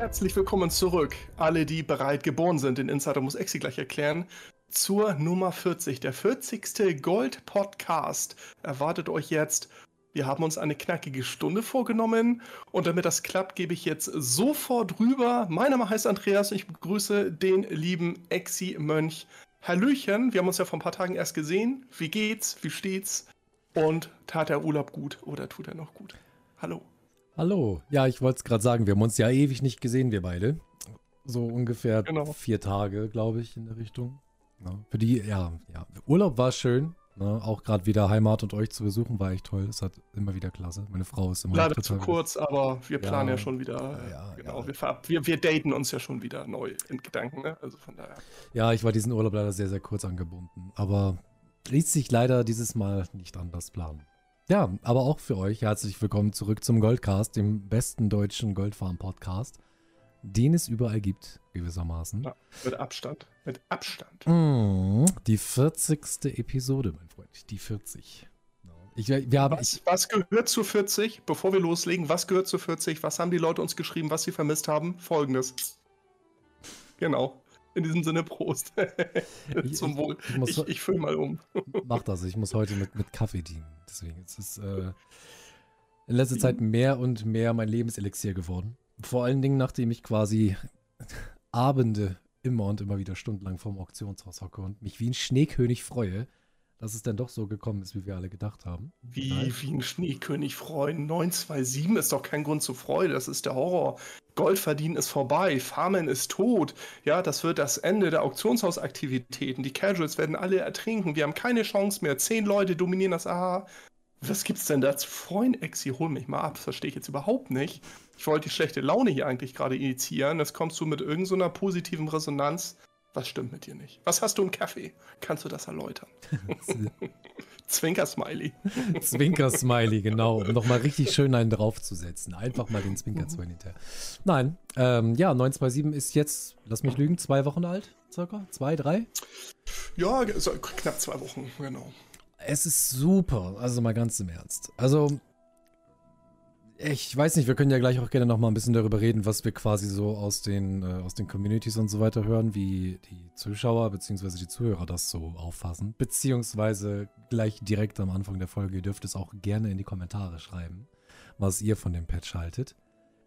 Herzlich willkommen zurück. Alle, die bereit geboren sind, den Insider muss Exi gleich erklären. Zur Nummer 40. Der 40. Gold-Podcast erwartet euch jetzt. Wir haben uns eine knackige Stunde vorgenommen und damit das klappt, gebe ich jetzt sofort rüber. Mein Name heißt Andreas und ich begrüße den lieben Exi-Mönch. Hallöchen, wir haben uns ja vor ein paar Tagen erst gesehen. Wie geht's? Wie steht's? Und tat der Urlaub gut oder tut er noch gut? Hallo. Hallo. Ja, ich wollte es gerade sagen, wir haben uns ja ewig nicht gesehen, wir beide. So ungefähr genau. vier Tage, glaube ich, in der Richtung. Ja, für die, ja, ja. Urlaub war schön. Ne? Auch gerade wieder Heimat und euch zu besuchen war echt toll. Es hat immer wieder klasse. Meine Frau ist immer Leider zu kurz, aber wir planen ja, ja schon wieder. Ja, genau, wir, wir, wir, daten uns ja schon wieder neu in Gedanken. Ne? Also von daher. Ja, ich war diesen Urlaub leider sehr, sehr kurz angebunden. Aber ließ sich leider dieses Mal nicht anders planen. Ja, aber auch für euch herzlich willkommen zurück zum Goldcast, dem besten deutschen Goldfarm-Podcast, den es überall gibt, gewissermaßen. Ja, mit Abstand. Mit Abstand. Mm, die 40. Episode, mein Freund. Die 40. Ich, wir haben, was, was, gehört zu 40? Bevor wir loslegen, was gehört zu 40? Was haben die Leute uns geschrieben, was sie vermisst haben? Folgendes. Genau. In diesem Sinne, Prost. Zum Wohl. Ich, ich, ich fülle mal um. Mach das, ich muss heute mit, mit Kaffee dienen. Deswegen ist es äh, in letzter Zeit mehr und mehr mein Lebenselixier geworden. Vor allen Dingen, nachdem ich quasi Abende immer und immer wieder stundenlang vorm Auktionshaus hocke und mich wie ein Schneekönig freue, dass es dann doch so gekommen ist, wie wir alle gedacht haben. Wie, wie ein Schneekönig freuen. 927 ist doch kein Grund zur Freude, das ist der Horror. Gold verdienen ist vorbei, Farmen ist tot. Ja, das wird das Ende der Auktionshausaktivitäten. Die Casuals werden alle ertrinken. Wir haben keine Chance mehr. Zehn Leute dominieren das Aha. Was gibt's denn da zu freuen? Exi, hol mich mal ab. Das verstehe ich jetzt überhaupt nicht. Ich wollte die schlechte Laune hier eigentlich gerade initiieren. Jetzt kommst du mit irgendeiner so positiven Resonanz. Was stimmt mit dir nicht? Was hast du im Kaffee? Kannst du das erläutern? Zwinker-Smiley. Zwinker-Smiley, genau. Um nochmal richtig schön einen draufzusetzen. Einfach mal den Zwinker-Smiley hinterher. Nein, ähm, ja, 927 ist jetzt, lass mich lügen, zwei Wochen alt, circa? Zwei, drei? Ja, so knapp zwei Wochen, genau. Es ist super, also mal ganz im Ernst. Also, ich weiß nicht, wir können ja gleich auch gerne noch mal ein bisschen darüber reden, was wir quasi so aus den, äh, aus den Communities und so weiter hören, wie die Zuschauer bzw. die Zuhörer das so auffassen. Beziehungsweise gleich direkt am Anfang der Folge, ihr dürft es auch gerne in die Kommentare schreiben, was ihr von dem Patch haltet.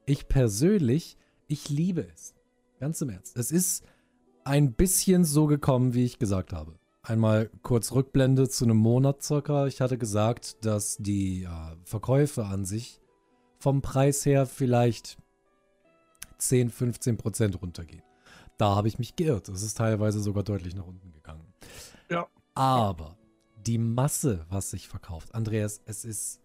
Ich persönlich, ich liebe es. Ganz im Ernst. Es ist ein bisschen so gekommen, wie ich gesagt habe. Einmal kurz Rückblende zu einem Monat circa. Ich hatte gesagt, dass die äh, Verkäufe an sich vom Preis her vielleicht 10, 15 Prozent runtergehen. Da habe ich mich geirrt. Es ist teilweise sogar deutlich nach unten gegangen. Ja. Aber die Masse, was sich verkauft, Andreas, es ist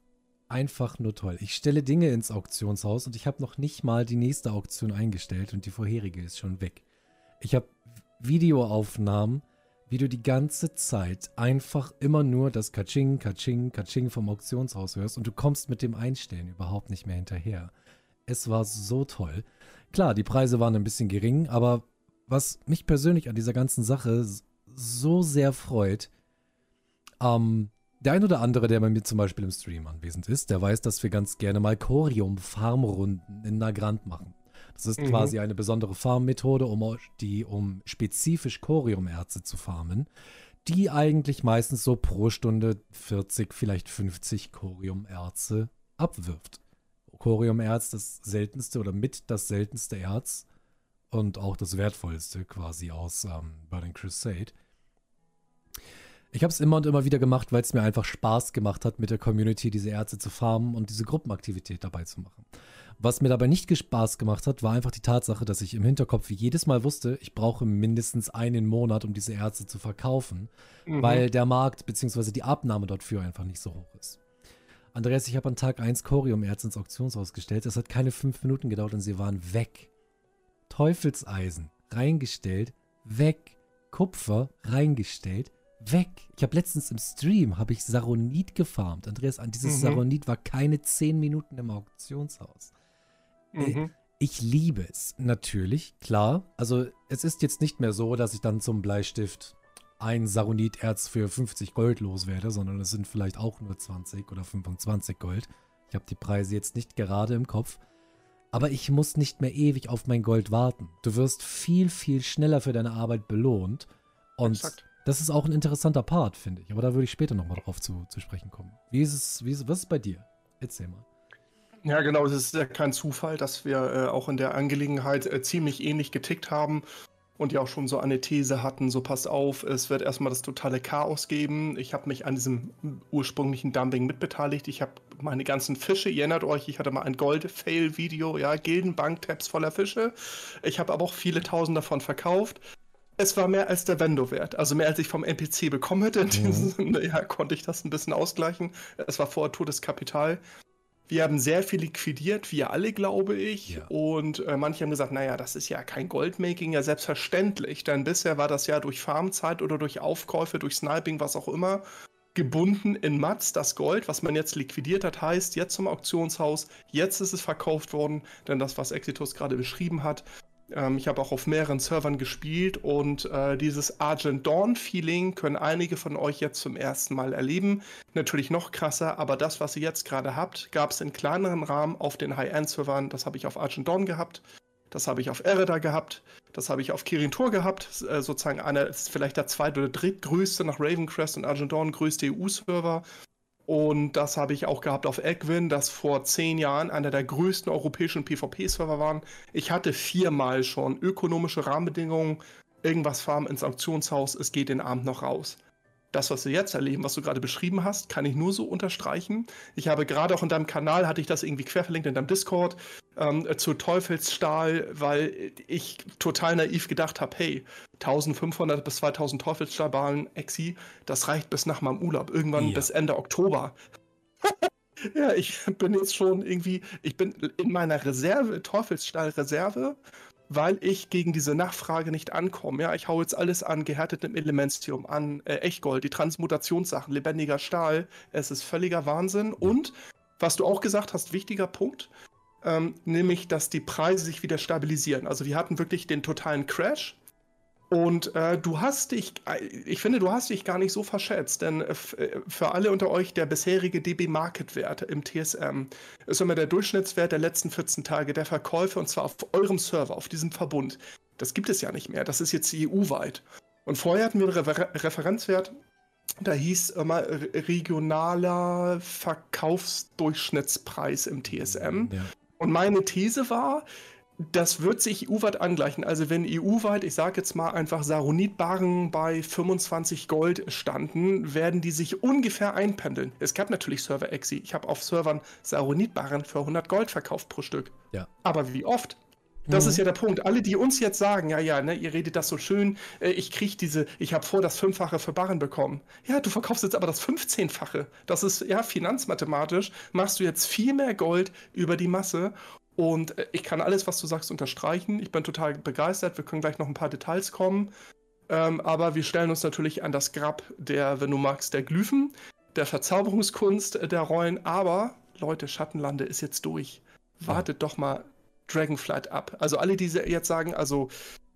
einfach nur toll. Ich stelle Dinge ins Auktionshaus und ich habe noch nicht mal die nächste Auktion eingestellt und die vorherige ist schon weg. Ich habe Videoaufnahmen wie du die ganze Zeit einfach immer nur das Kaching, Kaching, Kaching vom Auktionshaus hörst und du kommst mit dem Einstellen überhaupt nicht mehr hinterher. Es war so toll. Klar, die Preise waren ein bisschen gering, aber was mich persönlich an dieser ganzen Sache so sehr freut, ähm, der ein oder andere, der bei mir zum Beispiel im Stream anwesend ist, der weiß, dass wir ganz gerne mal Corium-Farmrunden in Nagrand machen. Das ist mhm. quasi eine besondere Farmmethode, um die um spezifisch Coriumerze zu farmen, die eigentlich meistens so pro Stunde 40, vielleicht 50 Coriumerze abwirft. Coriumerz das seltenste oder mit das seltenste Erz und auch das wertvollste quasi aus ähm, Burning Crusade. Ich habe es immer und immer wieder gemacht, weil es mir einfach Spaß gemacht hat, mit der Community diese Erze zu farmen und diese Gruppenaktivität dabei zu machen. Was mir dabei nicht Spaß gemacht hat, war einfach die Tatsache, dass ich im Hinterkopf jedes Mal wusste, ich brauche mindestens einen Monat, um diese Ärzte zu verkaufen, mhm. weil der Markt bzw. die Abnahme dort für einfach nicht so hoch ist. Andreas, ich habe an Tag 1 Corium-Erz ins Auktionshaus gestellt. Es hat keine fünf Minuten gedauert und sie waren weg. Teufelseisen reingestellt, weg. Kupfer reingestellt, weg. Ich habe letztens im Stream habe ich Saronit gefarmt. Andreas, an dieses mhm. Saronit war keine zehn Minuten im Auktionshaus. Äh, mhm. Ich liebe es, natürlich, klar. Also es ist jetzt nicht mehr so, dass ich dann zum Bleistift ein Saroniterz für 50 Gold loswerde, sondern es sind vielleicht auch nur 20 oder 25 Gold. Ich habe die Preise jetzt nicht gerade im Kopf. aber ich muss nicht mehr ewig auf mein Gold warten. Du wirst viel, viel schneller für deine Arbeit belohnt. Und Exakt. das ist auch ein interessanter Part, finde ich. Aber da würde ich später nochmal drauf zu, zu sprechen kommen. Wie ist es, wie ist, was ist bei dir? Erzähl mal. Ja, genau, es ist ja kein Zufall, dass wir äh, auch in der Angelegenheit äh, ziemlich ähnlich getickt haben und ja auch schon so eine These hatten, so passt auf, es wird erstmal das totale Chaos geben. Ich habe mich an diesem ursprünglichen Dumping mitbeteiligt. Ich habe meine ganzen Fische, ihr erinnert euch, ich hatte mal ein Gold-Fail-Video, ja, Gildenbank-Tabs voller Fische. Ich habe aber auch viele tausend davon verkauft. Es war mehr als der Vendo-Wert, also mehr als ich vom NPC bekommen hätte. In mhm. diesem Sinne, ja, konnte ich das ein bisschen ausgleichen. Es war vorher totes Kapital. Wir haben sehr viel liquidiert, wir alle, glaube ich. Ja. Und äh, manche haben gesagt, naja, das ist ja kein Goldmaking, ja selbstverständlich. Denn bisher war das ja durch Farmzeit oder durch Aufkäufe, durch Sniping, was auch immer, gebunden in Mats, das Gold, was man jetzt liquidiert hat, heißt jetzt zum Auktionshaus, jetzt ist es verkauft worden, denn das, was Exitus gerade beschrieben hat, ähm, ich habe auch auf mehreren Servern gespielt und äh, dieses Argent Dawn-Feeling können einige von euch jetzt zum ersten Mal erleben. Natürlich noch krasser, aber das, was ihr jetzt gerade habt, gab es in kleineren Rahmen auf den High-End-Servern. Das habe ich auf Argent Dawn gehabt. Das habe ich auf Ereda gehabt. Das habe ich auf Kirin Tor gehabt. Äh, sozusagen einer vielleicht der zweit- oder drittgrößte nach Ravencrest und Argent Dawn größte EU-Server. Und das habe ich auch gehabt auf Egwin, das vor zehn Jahren einer der größten europäischen PvP-Server waren. Ich hatte viermal schon ökonomische Rahmenbedingungen, irgendwas farmen ins Auktionshaus, es geht den Abend noch raus das, was wir jetzt erleben, was du gerade beschrieben hast, kann ich nur so unterstreichen. Ich habe gerade auch in deinem Kanal, hatte ich das irgendwie querverlinkt in deinem Discord, ähm, zu Teufelsstahl, weil ich total naiv gedacht habe, hey, 1500 bis 2000 Teufelsstahlballen Exi, das reicht bis nach meinem Urlaub, irgendwann ja. bis Ende Oktober. ja, ich bin jetzt schon irgendwie, ich bin in meiner Reserve, Teufelsstahl-Reserve, weil ich gegen diese Nachfrage nicht ankomme. Ja, ich hau jetzt alles an gehärtetem Elementium, an äh, Echtgold, die Transmutationssachen, lebendiger Stahl. Es ist völliger Wahnsinn. Und was du auch gesagt hast, wichtiger Punkt, ähm, nämlich, dass die Preise sich wieder stabilisieren. Also wir hatten wirklich den totalen Crash und äh, du hast dich, äh, ich finde, du hast dich gar nicht so verschätzt, denn äh, äh für alle unter euch der bisherige DB Market Wert im TSM ist immer der Durchschnittswert der letzten 14 Tage der Verkäufe und zwar auf eurem Server, auf diesem Verbund. Das gibt es ja nicht mehr, das ist jetzt EU-weit. Und vorher hatten wir einen Refer Referenzwert, da hieß immer regionaler Verkaufsdurchschnittspreis im TSM. Ja. Und meine These war, das wird sich EU-weit angleichen. Also wenn EU-weit, ich sage jetzt mal einfach Saronitbarren bei 25 Gold standen, werden die sich ungefähr einpendeln. Es gab natürlich Server-Exi. Ich habe auf Servern Saronitbarren für 100 Gold verkauft pro Stück. Ja. Aber wie oft? Das mhm. ist ja der Punkt. Alle, die uns jetzt sagen, ja, ja, ne, ihr redet das so schön, äh, ich kriege diese, ich habe vor das Fünffache für Barren bekommen. Ja, du verkaufst jetzt aber das 15-fache. Das ist, ja, finanzmathematisch machst du jetzt viel mehr Gold über die Masse und äh, ich kann alles, was du sagst, unterstreichen. Ich bin total begeistert. Wir können gleich noch ein paar Details kommen. Ähm, aber wir stellen uns natürlich an das Grab der, wenn du magst, der Glyphen, der Verzauberungskunst äh, der Rollen. Aber, Leute, Schattenlande ist jetzt durch. Wartet ja. doch mal Dragonflight ab. Also alle, die jetzt sagen, also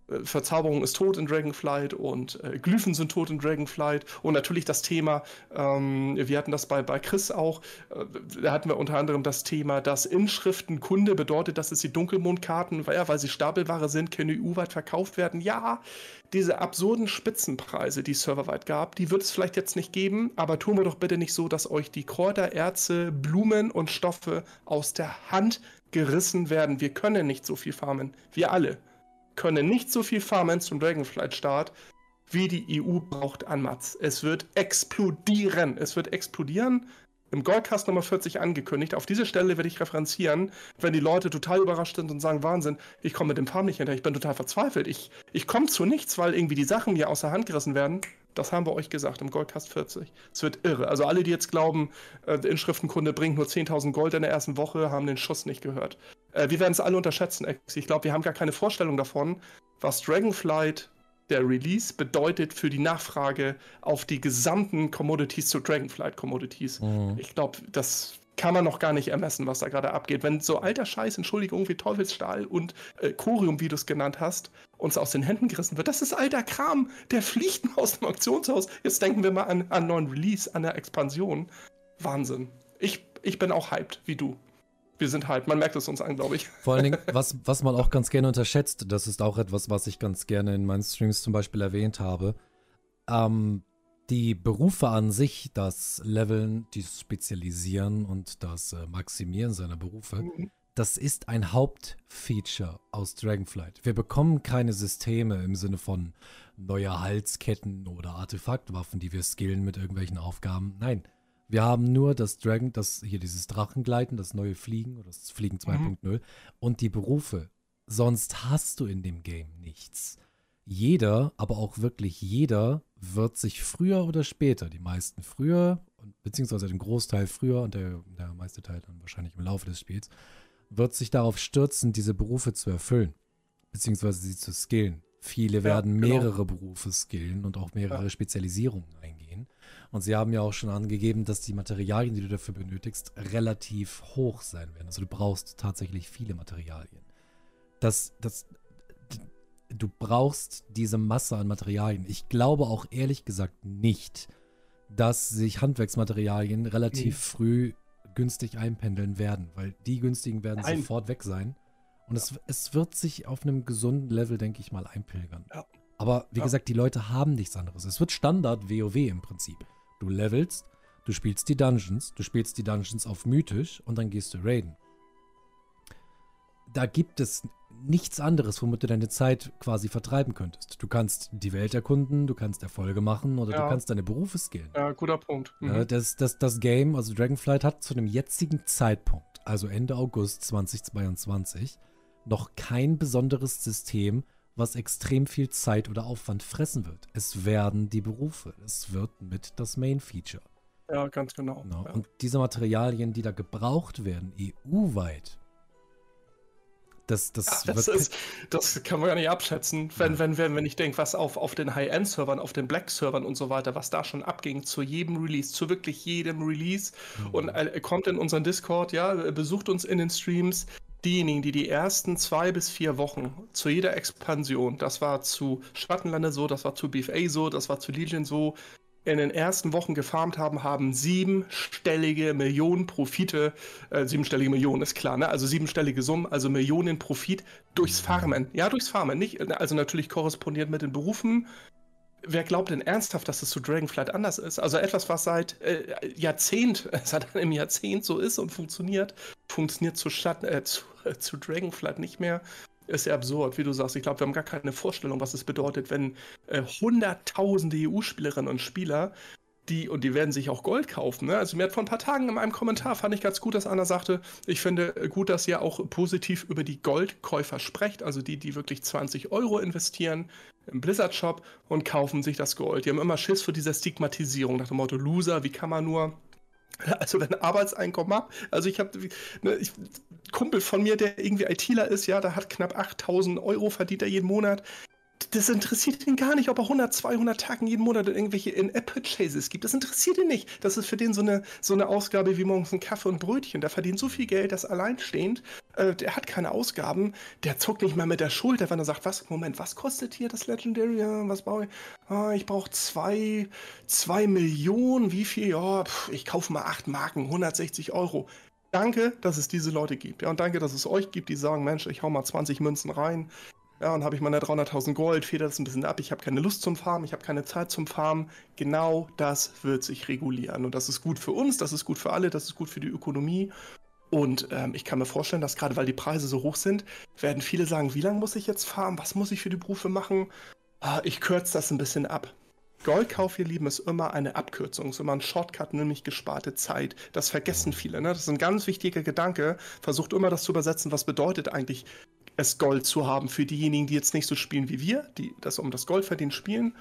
äh, Verzauberung ist tot in Dragonflight und äh, Glyphen sind tot in Dragonflight und natürlich das Thema, ähm, wir hatten das bei, bei Chris auch, äh, da hatten wir unter anderem das Thema, dass Inschriften Kunde bedeutet, dass es die Dunkelmondkarten, weil, ja, weil sie Stapelware sind, können EU-weit verkauft werden. Ja, diese absurden Spitzenpreise, die es serverweit gab, die wird es vielleicht jetzt nicht geben, aber tun wir doch bitte nicht so, dass euch die Kräuter, Erze, Blumen und Stoffe aus der Hand gerissen werden. Wir können nicht so viel farmen. Wir alle können nicht so viel farmen zum Dragonflight-Start, wie die EU braucht an Mats. Es wird explodieren. Es wird explodieren. Im Goldcast Nummer 40 angekündigt. Auf diese Stelle werde ich referenzieren, wenn die Leute total überrascht sind und sagen, Wahnsinn, ich komme mit dem Farm nicht hinterher, ich bin total verzweifelt. Ich, ich komme zu nichts, weil irgendwie die Sachen mir aus der Hand gerissen werden. Das haben wir euch gesagt im Goldcast 40. Es wird irre. Also alle, die jetzt glauben, äh, der Inschriftenkunde bringt nur 10.000 Gold in der ersten Woche, haben den Schuss nicht gehört. Äh, wir werden es alle unterschätzen, Ex. Ich glaube, wir haben gar keine Vorstellung davon, was Dragonflight, der Release, bedeutet für die Nachfrage auf die gesamten Commodities zu Dragonflight Commodities. Mhm. Ich glaube, das kann man noch gar nicht ermessen, was da gerade abgeht. Wenn so alter Scheiß, Entschuldigung, wie Teufelsstahl und äh, Chorium, wie du es genannt hast, uns aus den Händen gerissen wird, das ist alter Kram. Der fliegt nur aus dem Auktionshaus. Jetzt denken wir mal an einen neuen Release, an der Expansion. Wahnsinn. Ich, ich bin auch hyped, wie du. wir sind halt, man merkt es uns an, glaube ich. Vor allen Dingen, was, was man auch ganz gerne unterschätzt, das ist auch etwas, was ich ganz gerne in meinen Streams zum Beispiel erwähnt habe. Ähm, die Berufe an sich, das Leveln, das Spezialisieren und das äh, Maximieren seiner Berufe, mhm. das ist ein Hauptfeature aus Dragonflight. Wir bekommen keine Systeme im Sinne von neuer Halsketten oder Artefaktwaffen, die wir skillen mit irgendwelchen Aufgaben. Nein, wir haben nur das Dragon, das hier dieses Drachengleiten, das neue Fliegen oder das Fliegen 2.0 mhm. und die Berufe. Sonst hast du in dem Game nichts. Jeder, aber auch wirklich jeder, wird sich früher oder später, die meisten früher, beziehungsweise den Großteil früher und der, der meiste Teil dann wahrscheinlich im Laufe des Spiels, wird sich darauf stürzen, diese Berufe zu erfüllen, beziehungsweise sie zu skillen. Viele werden genau. mehrere Berufe skillen und auch mehrere ja. Spezialisierungen eingehen. Und sie haben ja auch schon angegeben, dass die Materialien, die du dafür benötigst, relativ hoch sein werden. Also du brauchst tatsächlich viele Materialien. Das, das, du brauchst diese Masse an Materialien. Ich glaube auch ehrlich gesagt nicht, dass sich Handwerksmaterialien relativ mhm. früh günstig einpendeln werden, weil die günstigen werden Ein sofort weg sein. Und ja. es, es wird sich auf einem gesunden Level, denke ich mal, einpilgern. Ja. Aber wie ja. gesagt, die Leute haben nichts anderes. Es wird Standard WoW im Prinzip. Du levelst, du spielst die Dungeons, du spielst die Dungeons auf mythisch und dann gehst du raiden. Da gibt es nichts anderes, womit du deine Zeit quasi vertreiben könntest. Du kannst die Welt erkunden, du kannst Erfolge machen oder ja. du kannst deine Berufe skillen. Ja, guter Punkt. Mhm. Das, das, das Game, also Dragonflight, hat zu dem jetzigen Zeitpunkt, also Ende August 2022, noch kein besonderes System, was extrem viel Zeit oder Aufwand fressen wird. Es werden die Berufe. Es wird mit das Main Feature. Ja, ganz genau. genau. Ja. Und diese Materialien, die da gebraucht werden, EU-weit, das, das, ja, das, ist, das kann man gar nicht abschätzen, wenn, ja. wenn, wenn, wenn ich denke, was auf, auf den High-End-Servern, auf den Black-Servern und so weiter, was da schon abging zu jedem Release, zu wirklich jedem Release. Mhm. Und äh, kommt in unseren Discord, ja, besucht uns in den Streams, diejenigen, die die ersten zwei bis vier Wochen zu jeder Expansion, das war zu Schattenlande so, das war zu BFA so, das war zu Legion so, in den ersten Wochen gefarmt haben, haben siebenstellige Millionen Profite, äh, siebenstellige Millionen ist klar, ne? Also siebenstellige Summen, also Millionen Profit durchs Farmen. Ja, durchs Farmen, nicht, also natürlich korrespondiert mit den Berufen, wer glaubt denn ernsthaft, dass es zu Dragonflight anders ist? Also etwas, was seit äh, Jahrzehnt, seit einem Jahrzehnt so ist und funktioniert, funktioniert zu, Stadt, äh, zu, äh, zu Dragonflight nicht mehr. Ist ja absurd, wie du sagst. Ich glaube, wir haben gar keine Vorstellung, was es bedeutet, wenn äh, hunderttausende EU-Spielerinnen und Spieler die, und die werden sich auch Gold kaufen. Ne? Also mir hat vor ein paar Tagen in meinem Kommentar fand ich ganz gut, dass einer sagte, ich finde gut, dass ihr auch positiv über die Goldkäufer sprecht, also die, die wirklich 20 Euro investieren im Blizzard-Shop und kaufen sich das Gold. Die haben immer Schiss vor dieser Stigmatisierung, nach dem Motto Loser, wie kann man nur also wenn Arbeitseinkommen ab, also ich habe ne, Kumpel von mir, der irgendwie ITler ist, ja, der hat knapp 8000 Euro verdient er jeden Monat das interessiert ihn gar nicht, ob er 100, 200 Tagen jeden Monat irgendwelche In-App-Purchases gibt. Das interessiert ihn nicht. Das ist für den so eine, so eine Ausgabe wie morgens ein Kaffee und Brötchen. Der verdient so viel Geld, dass alleinstehend, äh, der hat keine Ausgaben. Der zuckt nicht mal mit der Schulter, wenn er sagt, was, Moment, was kostet hier das Legendary? Ja, was brauche ich? Ah, ich brauche zwei, zwei Millionen. Wie viel? Ja, pff, ich kaufe mal acht Marken, 160 Euro. Danke, dass es diese Leute gibt. Ja, und danke, dass es euch gibt, die sagen, Mensch, ich hau mal 20 Münzen rein. Ja, und habe ich meine 300.000 Gold, federt das ein bisschen ab. Ich habe keine Lust zum Farmen, ich habe keine Zeit zum Farmen. Genau das wird sich regulieren. Und das ist gut für uns, das ist gut für alle, das ist gut für die Ökonomie. Und ähm, ich kann mir vorstellen, dass gerade weil die Preise so hoch sind, werden viele sagen, wie lange muss ich jetzt farmen? Was muss ich für die Berufe machen? Ah, ich kürze das ein bisschen ab. Goldkauf, ihr Lieben, ist immer eine Abkürzung, ist immer ein Shortcut, nämlich gesparte Zeit. Das vergessen viele. Ne? Das ist ein ganz wichtiger Gedanke. Versucht immer das zu übersetzen, was bedeutet eigentlich es Gold zu haben für diejenigen, die jetzt nicht so spielen wie wir, die das um das Gold verdienen spielen.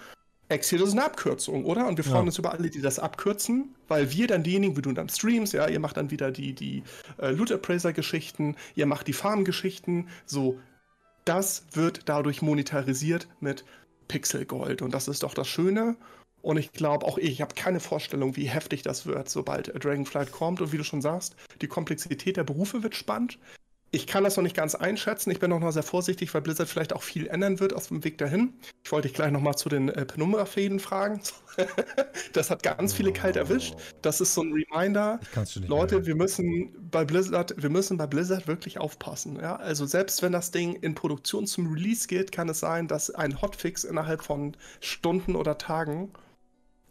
Exil ist eine Abkürzung, oder? Und wir freuen ja. uns über alle, die das abkürzen, weil wir dann diejenigen, wie du dann streamst, ja, ihr macht dann wieder die, die äh, Loot Appraiser-Geschichten, ihr macht die Farm-Geschichten, so, das wird dadurch monetarisiert mit Pixelgold. Und das ist doch das Schöne. Und ich glaube, auch ich habe keine Vorstellung, wie heftig das wird, sobald Dragonflight kommt. Und wie du schon sagst, die Komplexität der Berufe wird spannend ich kann das noch nicht ganz einschätzen. Ich bin noch mal sehr vorsichtig, weil Blizzard vielleicht auch viel ändern wird auf dem Weg dahin. Ich wollte dich gleich noch mal zu den äh, Penumbra-Fäden fragen. das hat ganz viele kalt erwischt. Das ist so ein Reminder. Leute, mehr. wir müssen bei Blizzard, wir müssen bei Blizzard wirklich aufpassen. Ja? Also selbst wenn das Ding in Produktion zum Release geht, kann es sein, dass ein Hotfix innerhalb von Stunden oder Tagen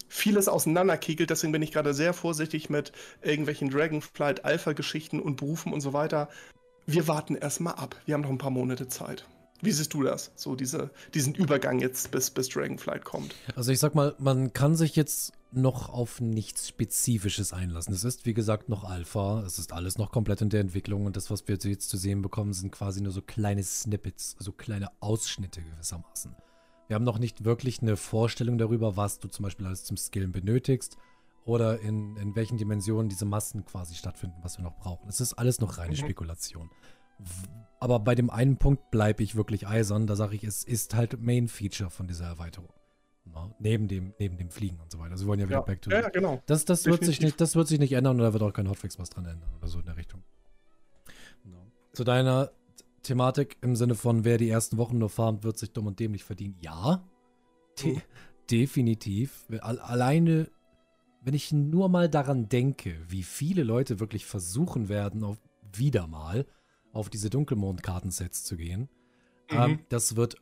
vieles auseinanderkegelt. Deswegen bin ich gerade sehr vorsichtig mit irgendwelchen Dragonflight Alpha-Geschichten und Berufen und so weiter wir warten erstmal ab. Wir haben noch ein paar Monate Zeit. Wie siehst du das? So diese, diesen Übergang jetzt, bis, bis Dragonflight kommt. Also ich sag mal, man kann sich jetzt noch auf nichts Spezifisches einlassen. Es ist, wie gesagt, noch Alpha. Es ist alles noch komplett in der Entwicklung und das, was wir jetzt zu sehen bekommen, sind quasi nur so kleine Snippets, also kleine Ausschnitte gewissermaßen. Wir haben noch nicht wirklich eine Vorstellung darüber, was du zum Beispiel alles zum Skillen benötigst oder in, in welchen Dimensionen diese Massen quasi stattfinden, was wir noch brauchen. Es ist alles noch reine mhm. Spekulation. Aber bei dem einen Punkt bleibe ich wirklich eisern. Da sage ich, es ist halt Main Feature von dieser Erweiterung. Na, neben, dem, neben dem Fliegen und so weiter. Sie wollen ja wieder ja, back to Ja, genau. Das, das, wird sich nicht, das wird sich nicht ändern und da wird auch kein Hotfix was dran ändern oder so in der Richtung. No. Zu deiner Thematik im Sinne von, wer die ersten Wochen nur farmt, wird sich dumm und dämlich verdienen. Ja, de mhm. definitiv. Alleine wenn ich nur mal daran denke, wie viele Leute wirklich versuchen werden, auf, wieder mal auf diese Dunkelmond-Kartensets zu gehen, mhm. ähm, das wird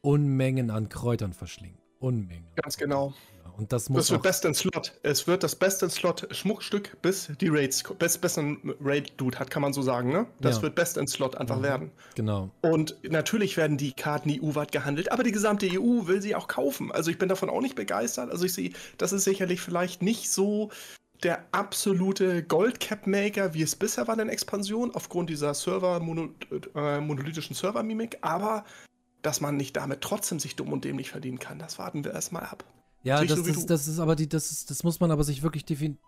Unmengen an Kräutern verschlingen. Unmengen. Ganz genau. Und das muss. Das wird Best in Slot. Es wird das Best in Slot Schmuckstück, bis die Raids, bis, bis ein Raid-Dude hat, kann man so sagen, ne? Das ja. wird Best in Slot einfach mhm. werden. Genau. Und natürlich werden die Karten EU-weit gehandelt, aber die gesamte EU will sie auch kaufen. Also ich bin davon auch nicht begeistert. Also ich sehe, das ist sicherlich vielleicht nicht so der absolute Goldcap-Maker, wie es bisher war in Expansion, aufgrund dieser Server, mono, äh, monolithischen Server-Mimik, aber dass man nicht damit trotzdem sich dumm und dämlich verdienen kann, das warten wir erstmal ab. Ja, das, ist, das ist aber die, das ist, das muss man aber sich wirklich definieren.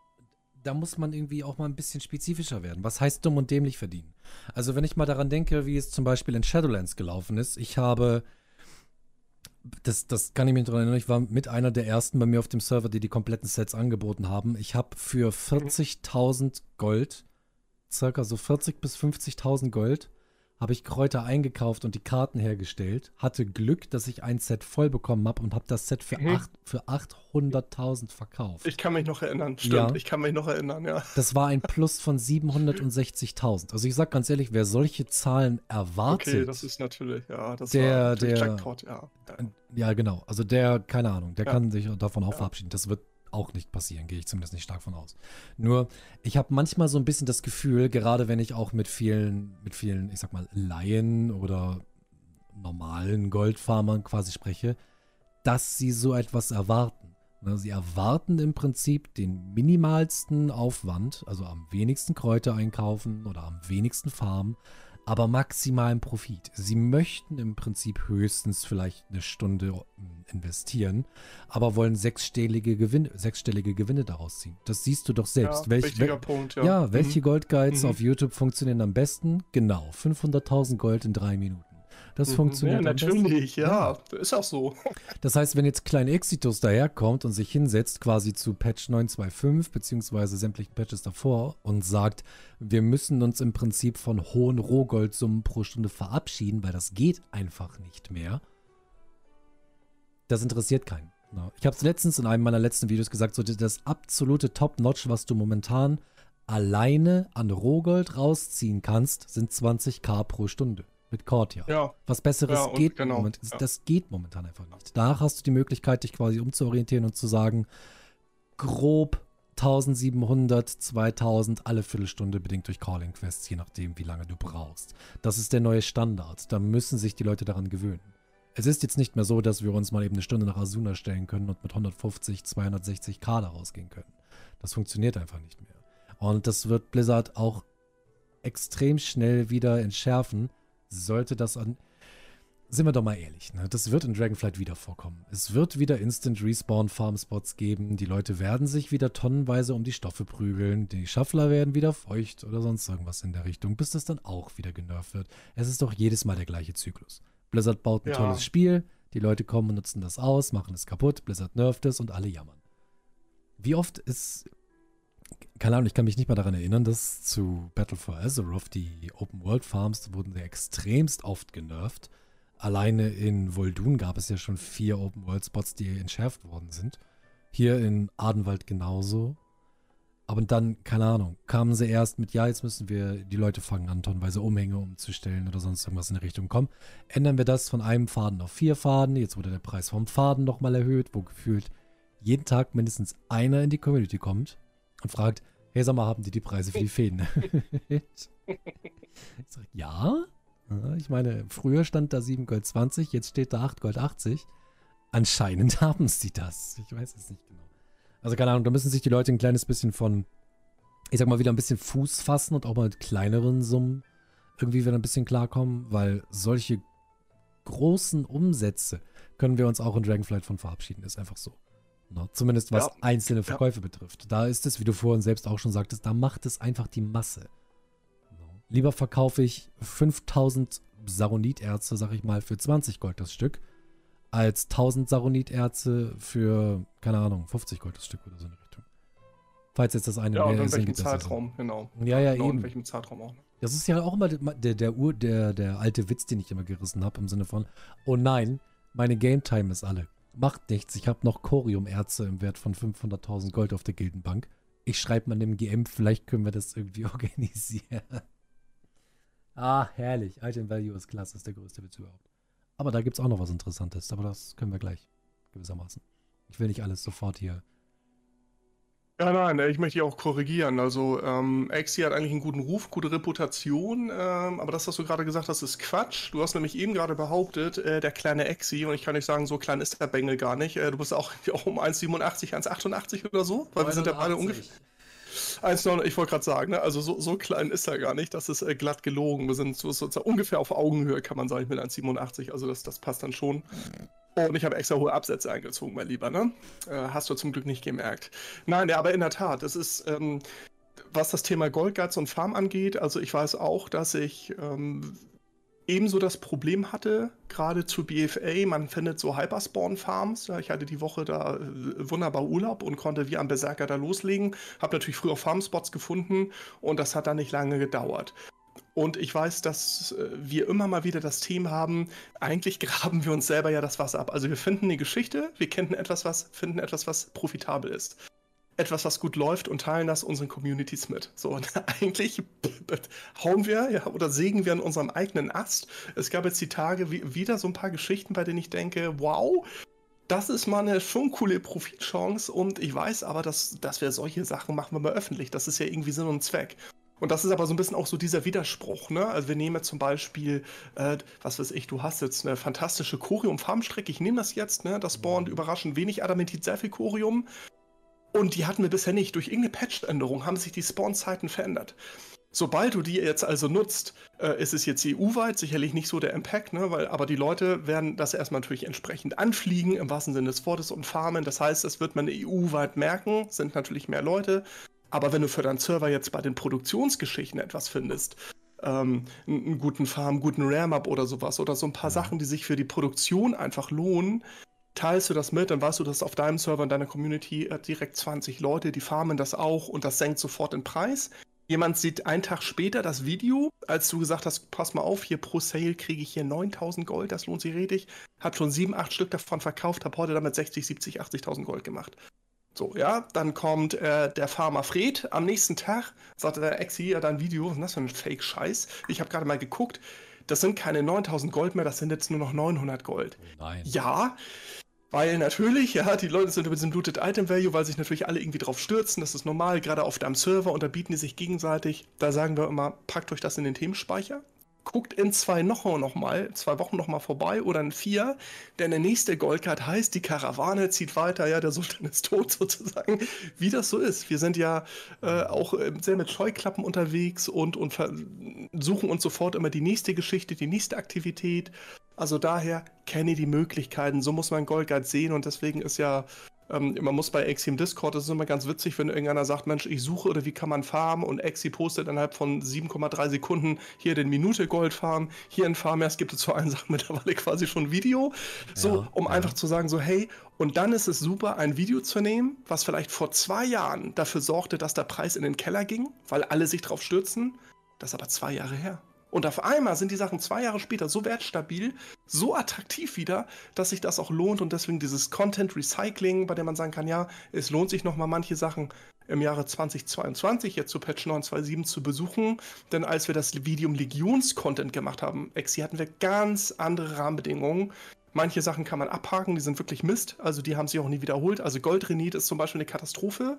Da muss man irgendwie auch mal ein bisschen spezifischer werden. Was heißt dumm und dämlich verdienen? Also, wenn ich mal daran denke, wie es zum Beispiel in Shadowlands gelaufen ist, ich habe, das, das kann ich mich daran erinnern, ich war mit einer der ersten bei mir auf dem Server, die die kompletten Sets angeboten haben. Ich habe für 40.000 Gold, circa so 40.000 bis 50.000 Gold, habe ich Kräuter eingekauft und die Karten hergestellt. Hatte Glück, dass ich ein Set voll bekommen habe und habe das Set für, mhm. für 800.000 verkauft. Ich kann mich noch erinnern, stimmt, ja. ich kann mich noch erinnern, ja. Das war ein Plus von 760.000. Also ich sag ganz ehrlich, wer solche Zahlen erwartet. Okay, das ist natürlich, ja, das der, war der, Jackpot, ja. Ja, genau. Also der, keine Ahnung, der ja. kann sich davon auch ja. verabschieden. Das wird auch nicht passieren, gehe ich zumindest nicht stark von aus. Nur, ich habe manchmal so ein bisschen das Gefühl, gerade wenn ich auch mit vielen, mit vielen, ich sag mal, Laien oder normalen Goldfarmern quasi spreche, dass sie so etwas erwarten. Ne, sie erwarten im Prinzip den minimalsten Aufwand, also am wenigsten Kräuter einkaufen oder am wenigsten Farmen, aber maximalen Profit. Sie möchten im Prinzip höchstens vielleicht eine Stunde hm, investieren, aber wollen sechsstellige Gewinne, sechsstellige Gewinne daraus ziehen. Das siehst du doch selbst. Ja, Welch, wel Punkt, ja. ja welche mhm. Goldguides mhm. auf YouTube funktionieren am besten? Genau, 500.000 Gold in drei Minuten. Das mhm. funktioniert. Ja, natürlich, ja. ja. Ist auch so. Das heißt, wenn jetzt Klein Exitus daherkommt und sich hinsetzt, quasi zu Patch 925, beziehungsweise sämtlichen Patches davor und sagt, wir müssen uns im Prinzip von hohen Rohgoldsummen pro Stunde verabschieden, weil das geht einfach nicht mehr. Das interessiert keinen. Ich habe es letztens in einem meiner letzten Videos gesagt, so das absolute Top-Notch, was du momentan alleine an Rohgold rausziehen kannst, sind 20k pro Stunde mit Cortia. Ja. Was Besseres ja, geht genau. moment, ja. das geht momentan einfach nicht. Danach hast du die Möglichkeit, dich quasi umzuorientieren und zu sagen, grob 1700, 2000 alle Viertelstunde bedingt durch Calling Quests, je nachdem, wie lange du brauchst. Das ist der neue Standard. Da müssen sich die Leute daran gewöhnen. Es ist jetzt nicht mehr so, dass wir uns mal eben eine Stunde nach Asuna stellen können und mit 150, 260 K da rausgehen können. Das funktioniert einfach nicht mehr. Und das wird Blizzard auch extrem schnell wieder entschärfen, sollte das an. Sind wir doch mal ehrlich, ne? Das wird in Dragonflight wieder vorkommen. Es wird wieder Instant Respawn Farmspots geben. Die Leute werden sich wieder tonnenweise um die Stoffe prügeln. Die Schaffler werden wieder feucht oder sonst irgendwas in der Richtung, bis das dann auch wieder genervt wird. Es ist doch jedes Mal der gleiche Zyklus. Blizzard baut ein ja. tolles Spiel, die Leute kommen und nutzen das aus, machen es kaputt, Blizzard nervt es und alle jammern. Wie oft ist keine Ahnung, ich kann mich nicht mal daran erinnern, dass zu Battle for Azeroth die Open World Farms wurden sehr extremst oft genervt. Alleine in Voldun gab es ja schon vier Open World Spots, die entschärft worden sind. Hier in Adenwald genauso. Aber dann, keine Ahnung, kamen sie erst mit, ja, jetzt müssen wir die Leute fangen an, tonnenweise Umhänge umzustellen oder sonst irgendwas in der Richtung. Komm, ändern wir das von einem Faden auf vier Faden. Jetzt wurde der Preis vom Faden nochmal erhöht, wo gefühlt jeden Tag mindestens einer in die Community kommt und fragt, hey, sag mal, haben die die Preise für die Fäden? ich sag, ja. Ich meine, früher stand da 7 Gold 20, jetzt steht da 8 Gold 80. Anscheinend haben sie das. Ich weiß es nicht genau. Also keine Ahnung, da müssen sich die Leute ein kleines bisschen von, ich sag mal, wieder ein bisschen Fuß fassen und auch mal mit kleineren Summen irgendwie wieder ein bisschen klarkommen, weil solche großen Umsätze können wir uns auch in Dragonflight von verabschieden. Ist einfach so. Ne? zumindest was ja. einzelne Verkäufe ja. betrifft. Da ist es, wie du vorhin selbst auch schon sagtest, da macht es einfach die Masse. Lieber verkaufe ich 5000 Saronit-Erze, sag ich mal, für 20 Gold das Stück, als 1000 Saronit-Erze für, keine Ahnung, 50 Gold das Stück oder so in Richtung. Falls jetzt das eine ja. Ja, in welchem Zeitraum, genau. Ja, ja, genau, eben. In welchem Zeitraum auch. Das ist ja auch immer der, der, Ur, der, der alte Witz, den ich immer gerissen habe, im Sinne von, oh nein, meine Game Time ist alle. Macht nichts, ich habe noch Corium-Erze im Wert von 500.000 Gold auf der Gildenbank. Ich schreibe mal dem GM, vielleicht können wir das irgendwie organisieren. ah, herrlich. Item Value ist klasse, ist der größte Witz überhaupt. Aber da gibt es auch noch was Interessantes. Aber das können wir gleich gewissermaßen. Ich will nicht alles sofort hier. Ja, nein, ich möchte dich auch korrigieren. Also, ähm, Axie hat eigentlich einen guten Ruf, gute Reputation, ähm, aber das, was du gerade gesagt hast, ist Quatsch. Du hast nämlich eben gerade behauptet, äh, der kleine Axie, und ich kann nicht sagen, so klein ist der Bengel gar nicht. Äh, du bist auch, auch um 1,87, 1,88 oder so, weil 89. wir sind ja beide ungefähr. 1,9, ich wollte gerade sagen, ne? also so, so, klein ist er gar nicht. Das ist äh, glatt gelogen. Wir sind so, so, so, ungefähr auf Augenhöhe, kann man sagen, mit 1,87. Also das, das passt dann schon. Und ich habe extra hohe Absätze eingezogen, mein Lieber, ne? Äh, hast du zum Glück nicht gemerkt. Nein, ja, aber in der Tat, es ist, ähm, was das Thema Goldguts und Farm angeht, also ich weiß auch, dass ich ähm, ebenso das Problem hatte, gerade zu BFA, man findet so Hyperspawn-Farms. Ich hatte die Woche da äh, wunderbar Urlaub und konnte wie am Berserker da loslegen. Habe natürlich früher Farmspots gefunden und das hat dann nicht lange gedauert. Und ich weiß, dass äh, wir immer mal wieder das Thema haben, eigentlich graben wir uns selber ja das Wasser ab. Also wir finden eine Geschichte, wir kennen etwas, was, finden etwas, was profitabel ist etwas, was gut läuft und teilen das unseren Communities mit. So, und eigentlich hauen wir ja, oder sägen wir an unserem eigenen Ast. Es gab jetzt die Tage wie, wieder so ein paar Geschichten, bei denen ich denke, wow, das ist mal eine schon coole Profitchance und ich weiß aber, dass, dass wir solche Sachen machen wir mal öffentlich. Das ist ja irgendwie Sinn und Zweck. Und das ist aber so ein bisschen auch so dieser Widerspruch, ne? Also wir nehmen zum Beispiel, äh, was weiß ich, du hast jetzt eine fantastische Chorium-Farmstrecke, ich nehme das jetzt, ne? Das spawnt überraschend wenig Adamentit, sehr viel Chorium. Und die hatten wir bisher nicht. Durch irgendeine Patch-Änderung haben sich die Spawn-Zeiten verändert. Sobald du die jetzt also nutzt, äh, ist es jetzt EU-weit sicherlich nicht so der Impact, ne? Weil, aber die Leute werden das erstmal natürlich entsprechend anfliegen, im wahrsten Sinne des Wortes, und farmen. Das heißt, das wird man EU-weit merken, sind natürlich mehr Leute. Aber wenn du für deinen Server jetzt bei den Produktionsgeschichten etwas findest, ähm, einen guten Farm, guten Rare-Map oder sowas, oder so ein paar Sachen, die sich für die Produktion einfach lohnen, teilst du das mit, dann weißt du, dass auf deinem Server in deiner Community äh, direkt 20 Leute, die farmen das auch und das senkt sofort den Preis. Jemand sieht einen Tag später das Video, als du gesagt hast, pass mal auf, hier pro Sale kriege ich hier 9000 Gold, das lohnt sich richtig. Hat schon 7, 8 Stück davon verkauft, habe heute damit 60, 70, 80.000 Gold gemacht. So, ja, dann kommt äh, der Farmer Fred am nächsten Tag, sagte der Exi, ja, dein Video, was ist das für ein Fake-Scheiß? Ich habe gerade mal geguckt, das sind keine 9000 Gold mehr, das sind jetzt nur noch 900 Gold. Nein. Ja, weil natürlich, ja, die Leute sind über diesen Looted Item Value, weil sich natürlich alle irgendwie drauf stürzen. Das ist normal, gerade auf deinem Server unterbieten die sich gegenseitig. Da sagen wir immer, packt euch das in den Themenspeicher guckt in zwei Wochen noch mal, zwei Wochen noch mal vorbei oder in vier, denn der nächste Goldcard heißt, die Karawane zieht weiter, ja, der Sultan ist tot sozusagen, wie das so ist. Wir sind ja äh, auch äh, sehr mit Scheuklappen unterwegs und, und suchen uns sofort immer die nächste Geschichte, die nächste Aktivität. Also daher kenne die Möglichkeiten, so muss man Goldcard sehen und deswegen ist ja Ähm, man muss bei Exi im Discord, das ist immer ganz witzig, wenn irgendeiner sagt, Mensch, ich suche oder wie kann man farmen und Exi postet innerhalb von 7,3 Sekunden hier den Minute Gold farmen, hier in Farmers gibt es zu allen Sachen mittlerweile quasi schon Video, so ja, um ja. einfach zu sagen, so hey, und dann ist es super, ein Video zu nehmen, was vielleicht vor zwei Jahren dafür sorgte, dass der Preis in den Keller ging, weil alle sich drauf stürzen. Das ist aber zwei Jahre her. Und auf einmal sind die Sachen zwei Jahre später so wertstabil, so attraktiv wieder, dass sich das auch lohnt und deswegen dieses Content Recycling, bei dem man sagen kann, ja, es lohnt sich nochmal manche Sachen im Jahre 2022 jetzt zu Patch 927 zu besuchen, denn als wir das Medium Legions Content gemacht haben, Exi hatten wir ganz andere Rahmenbedingungen. Manche Sachen kann man abhaken, die sind wirklich Mist, also die haben sich auch nie wiederholt. Also Goldrenit ist zum Beispiel eine Katastrophe.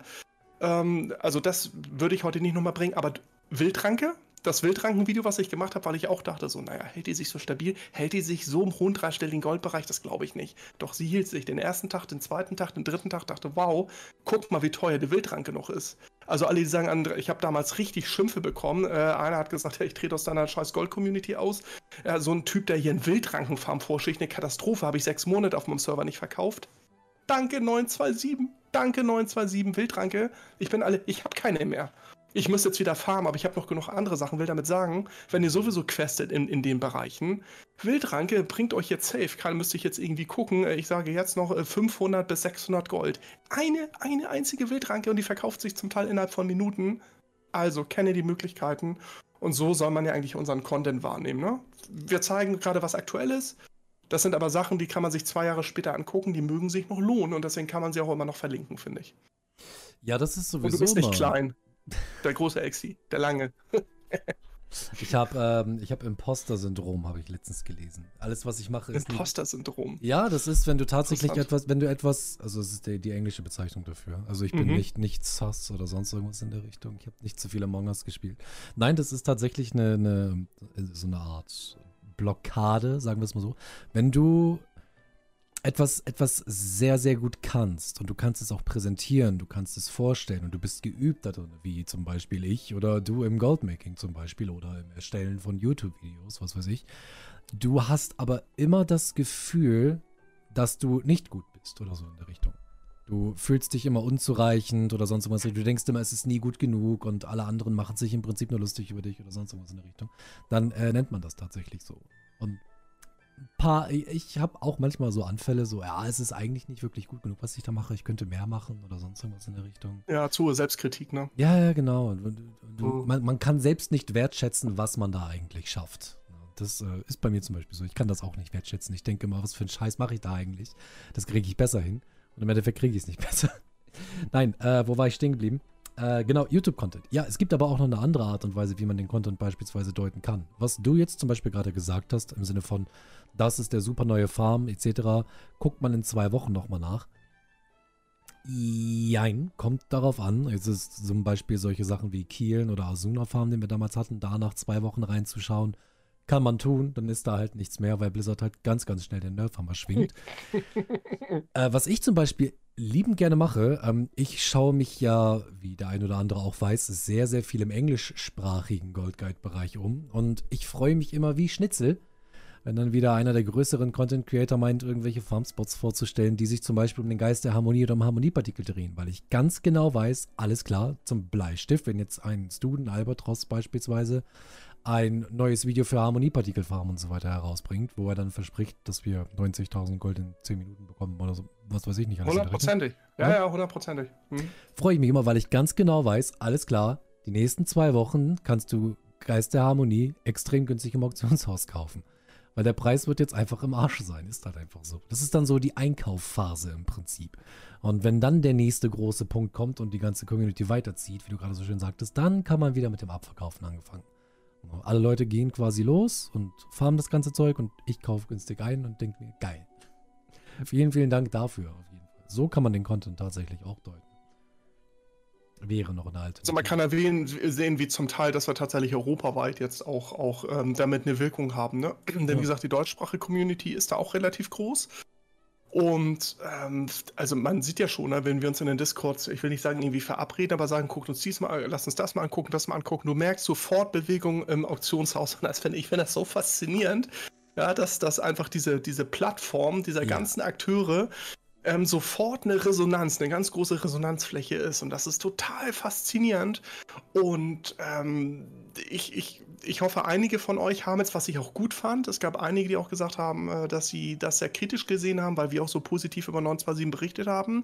Ähm, also das würde ich heute nicht nochmal bringen, aber Wildranke, das Wildranken-Video, was ich gemacht habe, weil ich auch dachte, so, naja, hält die sich so stabil, hält die sich so im hohen dreistelligen Goldbereich, das glaube ich nicht. Doch sie hielt sich den ersten Tag, den zweiten Tag, den dritten Tag, dachte, wow, guck mal, wie teuer die Wildranke noch ist. Also alle, die sagen, ich habe damals richtig Schimpfe bekommen. Äh, einer hat gesagt, ja, ich trete aus deiner scheiß Gold-Community aus. Äh, so ein Typ, der hier in Wildrankenfarm vorschicht, eine Katastrophe, habe ich sechs Monate auf meinem Server nicht verkauft. Danke 927, danke 927 Wildranke. Ich bin alle, ich habe keine mehr ich muss jetzt wieder farmen, aber ich habe noch genug andere Sachen, will damit sagen, wenn ihr sowieso questet in, in den Bereichen, Wildranke bringt euch jetzt safe. Karl müsste ich jetzt irgendwie gucken. Ich sage jetzt noch 500 äh, bis 600 Gold. Eine, eine einzige Wildranke und die verkauft sich zum Teil innerhalb von Minuten. Also kenne die Möglichkeiten. Und so soll man ja eigentlich unseren Content wahrnehmen. Ne? Wir zeigen gerade, was aktuell ist. Das sind aber Sachen, die kann man sich zwei Jahre später angucken, die mögen sich noch lohnen und deswegen kann man sie auch immer noch verlinken, finde ich. Ja, das ist sowieso. Und du bist nicht mal. klein. Der große Exi, der lange. Ich habe ähm, hab Imposter-Syndrom, habe ich letztens gelesen. Alles, was ich mache, ist. Imposter-Syndrom. Ja, das ist, wenn du tatsächlich etwas, wenn du etwas, also das ist die, die englische Bezeichnung dafür. Also ich bin mhm. nicht, nicht sus oder sonst irgendwas in der Richtung. Ich habe nicht zu viel Among Us gespielt. Nein, das ist tatsächlich eine, eine so eine Art Blockade, sagen wir es mal so. Wenn du etwas, etwas sehr, sehr gut kannst und du kannst es auch präsentieren, du kannst es vorstellen und du bist geübt wie zum Beispiel ich oder du im Goldmaking zum Beispiel oder im Erstellen von YouTube-Videos, was weiß ich. Du hast aber immer das Gefühl, dass du nicht gut bist oder so in der Richtung. Du fühlst dich immer unzureichend oder sonst irgendwas. Du denkst immer, es ist nie gut genug und alle anderen machen sich im Prinzip nur lustig über dich oder sonst irgendwas in der Richtung. Dann äh, nennt man das tatsächlich so. Und paar, ich habe auch manchmal so Anfälle, so, ja, es ist eigentlich nicht wirklich gut genug, was ich da mache. Ich könnte mehr machen oder sonst irgendwas in der Richtung. Ja, zu Selbstkritik, ne? Ja, ja, genau. Du, man, man, kann selbst nicht wertschätzen, was man da eigentlich schafft. Das äh, ist bei mir zum Beispiel so. Ich kann das auch nicht wertschätzen. Ich denke immer, was für einen Scheiß mache ich da eigentlich? Das kriege ich besser hin. Und im Endeffekt kriege ich es nicht besser. Nein, äh, wo war ich stehen geblieben? Äh, genau, YouTube-Content. Ja, es gibt aber auch noch eine andere Art und Weise, wie man den Content beispielsweise deuten kann. Was du jetzt zum Beispiel gerade gesagt hast, im Sinne von, das ist der super neue Farm etc., guckt man in zwei Wochen nochmal nach. Jein, kommt darauf an. Es ist zum Beispiel solche Sachen wie Kielen oder Asuna Farm, den wir damals hatten, da nach zwei Wochen reinzuschauen. Kann man tun, dann ist da halt nichts mehr, weil Blizzard halt ganz, ganz schnell den Nerfhammer schwingt. äh, was ich zum Beispiel liebend gerne mache, ähm, ich schaue mich ja, wie der ein oder andere auch weiß, sehr, sehr viel im englischsprachigen Gold Guide-Bereich um. Und ich freue mich immer wie Schnitzel, wenn dann wieder einer der größeren Content Creator meint, irgendwelche Farmspots vorzustellen, die sich zum Beispiel um den Geist der Harmonie oder um Harmoniepartikel drehen, weil ich ganz genau weiß, alles klar, zum Bleistift, wenn jetzt ein Student Albatros beispielsweise ein neues Video für Harmoniepartikelfarm und so weiter herausbringt, wo er dann verspricht, dass wir 90.000 Gold in 10 Minuten bekommen oder so, was weiß ich nicht. Hundertprozentig. Ja, ja, hundertprozentig. Hm. Freue ich mich immer, weil ich ganz genau weiß, alles klar, die nächsten zwei Wochen kannst du Geist der Harmonie extrem günstig im Auktionshaus kaufen. Weil der Preis wird jetzt einfach im Arsch sein, ist halt einfach so. Das ist dann so die Einkaufphase im Prinzip. Und wenn dann der nächste große Punkt kommt und die ganze Community weiterzieht, wie du gerade so schön sagtest, dann kann man wieder mit dem Abverkaufen angefangen. Alle Leute gehen quasi los und farmen das ganze Zeug und ich kaufe günstig ein und denke mir, geil. vielen, vielen Dank dafür auf jeden Fall. So kann man den Content tatsächlich auch deuten. Wäre noch eine alte. Also man kann erwähnen, sehen, wie zum Teil, dass wir tatsächlich europaweit jetzt auch, auch ähm, damit eine Wirkung haben. Ne? Denn ja. wie gesagt, die deutschsprachige Community ist da auch relativ groß. Und ähm, also man sieht ja schon, ne, wenn wir uns in den Discord, ich will nicht sagen irgendwie verabreden, aber sagen, guckt uns dies mal, lass uns das mal angucken, das mal angucken. Du merkst sofort Bewegung im Auktionshaus. Und das finde ich finde das so faszinierend, ja, dass, dass einfach diese, diese Plattform dieser ja. ganzen Akteure ähm, sofort eine Resonanz, eine ganz große Resonanzfläche ist. Und das ist total faszinierend. Und ähm, ich, ich, ich hoffe, einige von euch haben jetzt, was ich auch gut fand, es gab einige, die auch gesagt haben, äh, dass sie das sehr kritisch gesehen haben, weil wir auch so positiv über 927 berichtet haben.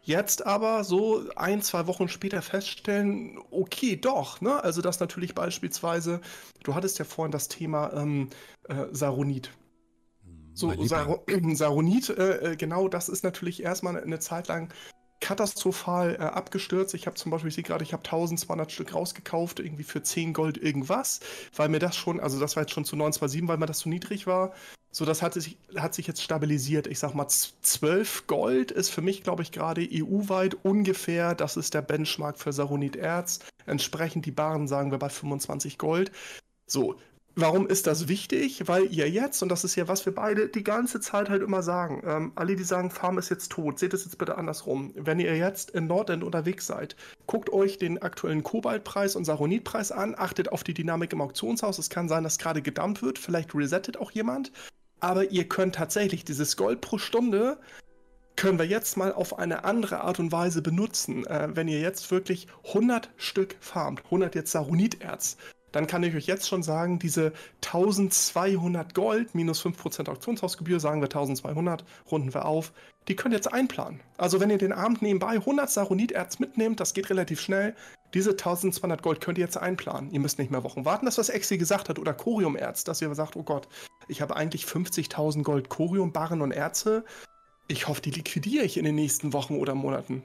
Jetzt aber so ein, zwei Wochen später feststellen, okay, doch, ne? Also das natürlich beispielsweise, du hattest ja vorhin das Thema ähm, äh, Saronit. So, Sar Saronit, äh, äh, genau, das ist natürlich erstmal eine Zeit lang katastrophal äh, abgestürzt. Ich habe zum Beispiel, ich sehe gerade, ich habe 1200 Stück rausgekauft, irgendwie für 10 Gold irgendwas, weil mir das schon, also das war jetzt schon zu 927, weil mir das zu niedrig war. So, das hat sich, hat sich jetzt stabilisiert. Ich sag mal, 12 Gold ist für mich, glaube ich, gerade EU-weit ungefähr, das ist der Benchmark für Saronit-Erz. Entsprechend die Baren sagen wir bei 25 Gold. So, Warum ist das wichtig? Weil ihr jetzt, und das ist ja, was wir beide die ganze Zeit halt immer sagen, ähm, alle, die sagen, Farm ist jetzt tot, seht es jetzt bitte andersrum. Wenn ihr jetzt in Nordend unterwegs seid, guckt euch den aktuellen Kobaltpreis und Saronitpreis an, achtet auf die Dynamik im Auktionshaus. Es kann sein, dass gerade gedumpt wird, vielleicht resettet auch jemand. Aber ihr könnt tatsächlich dieses Gold pro Stunde können wir jetzt mal auf eine andere Art und Weise benutzen. Äh, wenn ihr jetzt wirklich 100 Stück farmt, 100 jetzt Saroniterz, dann kann ich euch jetzt schon sagen, diese 1200 Gold minus 5% Auktionshausgebühr, sagen wir 1200, runden wir auf, die könnt ihr jetzt einplanen. Also wenn ihr den Abend nebenbei 100 Saroniterz mitnehmt, das geht relativ schnell, diese 1200 Gold könnt ihr jetzt einplanen. Ihr müsst nicht mehr Wochen warten, das was Exi gesagt hat, oder Coriumerz, dass ihr sagt, oh Gott, ich habe eigentlich 50.000 Gold Corium, Barren und Erze. Ich hoffe, die liquidiere ich in den nächsten Wochen oder Monaten.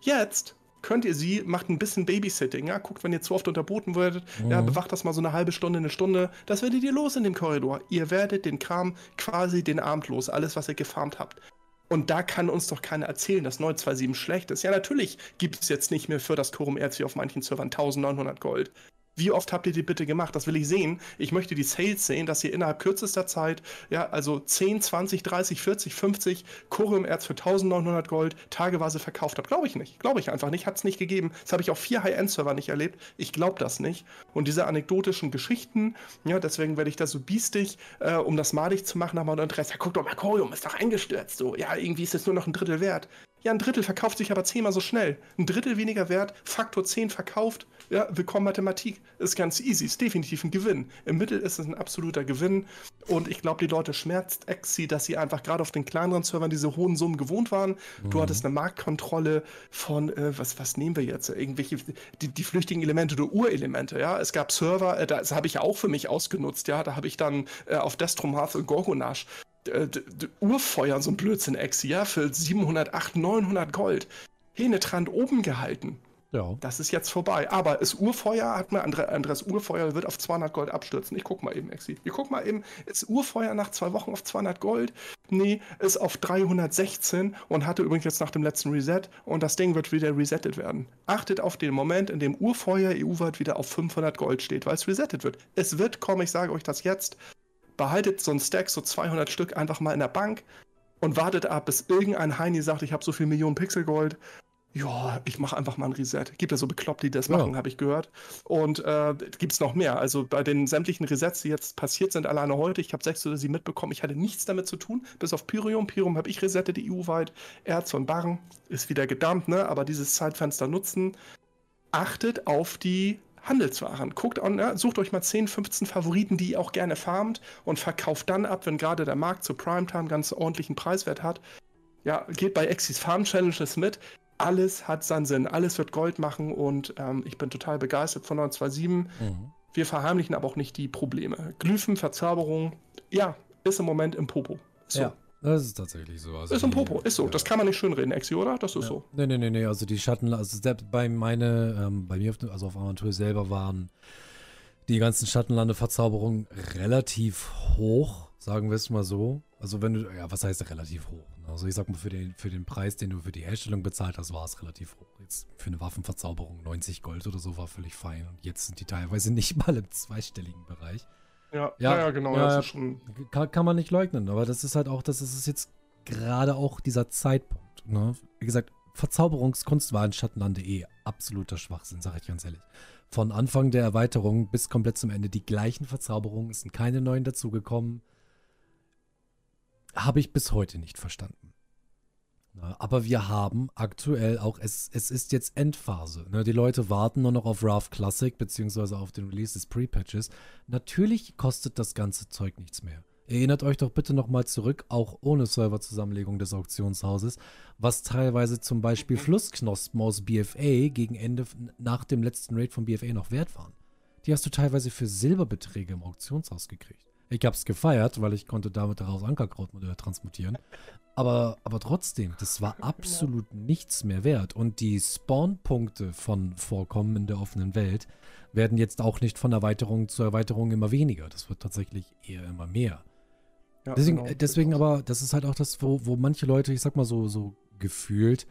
Jetzt könnt ihr sie, macht ein bisschen Babysitting, ja, guckt, wenn ihr zu oft unterboten werdet, mhm. ja, bewacht das mal so eine halbe Stunde, eine Stunde, das werdet ihr los in dem Korridor. Ihr werdet den Kram quasi den Abend los, alles, was ihr gefarmt habt. Und da kann uns doch keiner erzählen, dass 927 schlecht ist. Ja, natürlich gibt es jetzt nicht mehr für das Quorum Erz wie auf manchen Servern 1900 Gold. Wie oft habt ihr die bitte gemacht? Das will ich sehen. Ich möchte die Sales sehen, dass ihr innerhalb kürzester Zeit, ja, also 10, 20, 30, 40, 50 Corium-Erz für 1900 Gold tageweise verkauft habt. Glaube ich nicht. Glaube ich einfach nicht. Hat es nicht gegeben. Das habe ich auf vier High-End-Server nicht erlebt. Ich glaube das nicht. Und diese anekdotischen Geschichten, ja, deswegen werde ich da so biestig, äh, um das madig zu machen, aber Interesse. Ja, guck doch mal, Corium ist doch eingestürzt. So, ja, irgendwie ist es nur noch ein Drittel wert. Ja, ein Drittel verkauft sich aber zehnmal so schnell. Ein Drittel weniger wert, Faktor 10 verkauft. Ja, willkommen Mathematik. Ist ganz easy, ist definitiv ein Gewinn. Im Mittel ist es ein absoluter Gewinn. Und ich glaube, die Leute schmerzt Exi, dass sie einfach gerade auf den kleineren Servern diese hohen Summen gewohnt waren. Mhm. Du hattest eine Marktkontrolle von, äh, was, was nehmen wir jetzt? Irgendwelche, die, die flüchtigen Elemente oder Urelemente, ja. Es gab Server, äh, das habe ich ja auch für mich ausgenutzt, ja. Da habe ich dann äh, auf Destrom Hearth und Gorgonash äh, Urfeuer, so ein Blödsinn, Exi, ja, für 700, 800, 900 Gold. Henetrand oben gehalten. Ja. Das ist jetzt vorbei. Aber das Urfeuer hat mir, Andres Urfeuer wird auf 200 Gold abstürzen. Ich guck mal eben, Exi. Ich guck mal eben, ist Urfeuer nach zwei Wochen auf 200 Gold? Nee, ist auf 316 und hatte übrigens jetzt nach dem letzten Reset und das Ding wird wieder resettet werden. Achtet auf den Moment, in dem Urfeuer EU-weit wieder auf 500 Gold steht, weil es resettet wird. Es wird kommen, ich sage euch das jetzt behaltet so ein Stack, so 200 Stück einfach mal in der Bank und wartet ab, bis irgendein Heini sagt, ich habe so viel Millionen Pixel Gold. Ja, ich mache einfach mal ein Reset. Gibt ja so bekloppt, die das machen, ja. habe ich gehört. Und äh, gibt es noch mehr. Also bei den sämtlichen Resets, die jetzt passiert sind, alleine heute, ich habe sechs oder sieben mitbekommen, ich hatte nichts damit zu tun, bis auf Pyrium. Pyrium habe ich resettet, EU-weit. Erz und Barren ist wieder gedammt, ne? aber dieses Zeitfenster nutzen. Achtet auf die Handelswaren. Guckt an, ja, sucht euch mal 10, 15 Favoriten, die ihr auch gerne farmt und verkauft dann ab, wenn gerade der Markt zu Primetime ganz ordentlichen Preiswert hat. Ja, geht bei Exis Farm Challenges mit. Alles hat seinen Sinn, alles wird Gold machen und ähm, ich bin total begeistert von 927. Mhm. Wir verheimlichen aber auch nicht die Probleme. Glyphen, Verzauberung, ja, ist im Moment im Popo. So. Ja. Das ist tatsächlich so. Also ist ein Popo, ist so. Ja. Das kann man nicht schönreden, Exi, oder? Das ist ja. so. Nee, nee, nee, nee. Also die Schatten, also selbst bei meine, ähm, bei mir, auf, also auf Aventur selber waren die ganzen Schattenlande-Verzauberungen relativ hoch, sagen wir es mal so. Also wenn du, ja, was heißt relativ hoch? Also ich sag mal, für den, für den Preis, den du für die Herstellung bezahlt hast, war es relativ hoch. Jetzt für eine Waffenverzauberung 90 Gold oder so war völlig fein. Und jetzt sind die teilweise nicht mal im zweistelligen Bereich. Ja, ja, ja, genau. Ja, schon... kann, kann, man nicht leugnen, aber das ist halt auch, das ist jetzt gerade auch dieser Zeitpunkt. Ne? Wie gesagt, Verzauberungskunst war in Schattenlande eh absoluter Schwachsinn, sage ich ganz ehrlich. Von Anfang der Erweiterung bis komplett zum Ende die gleichen Verzauberungen, es sind keine neuen dazugekommen. Habe ich bis heute nicht verstanden. Na, aber wir haben aktuell auch, es, es ist jetzt Endphase. Ne? Die Leute warten nur noch auf Raft Classic beziehungsweise auf den Release des Pre-Patches. Natürlich kostet das ganze Zeug nichts mehr. Erinnert euch doch bitte nochmal zurück, auch ohne Serverzusammenlegung des Auktionshauses, was teilweise zum Beispiel Mhm. Flussknospen aus BFA gegen Ende nach dem letzten Raid von BFA noch wert waren. Die hast du teilweise für Silberbeträge im Auktionshaus gekriegt. Ich hab's gefeiert, weil ich konnte damit daraus Ankerkrautmodelle transmutieren. Aber, aber trotzdem, das war absolut nichts mehr wert. Und die Spawn-Punkte von Vorkommen in der offenen Welt werden jetzt auch nicht von Erweiterung zu Erweiterung immer weniger. Das wird tatsächlich eher immer mehr. Ja, Deswegen, genau. äh, deswegen aber, das ist halt auch das, wo, wo manche Leute, ich sag mal so, so gefühlt,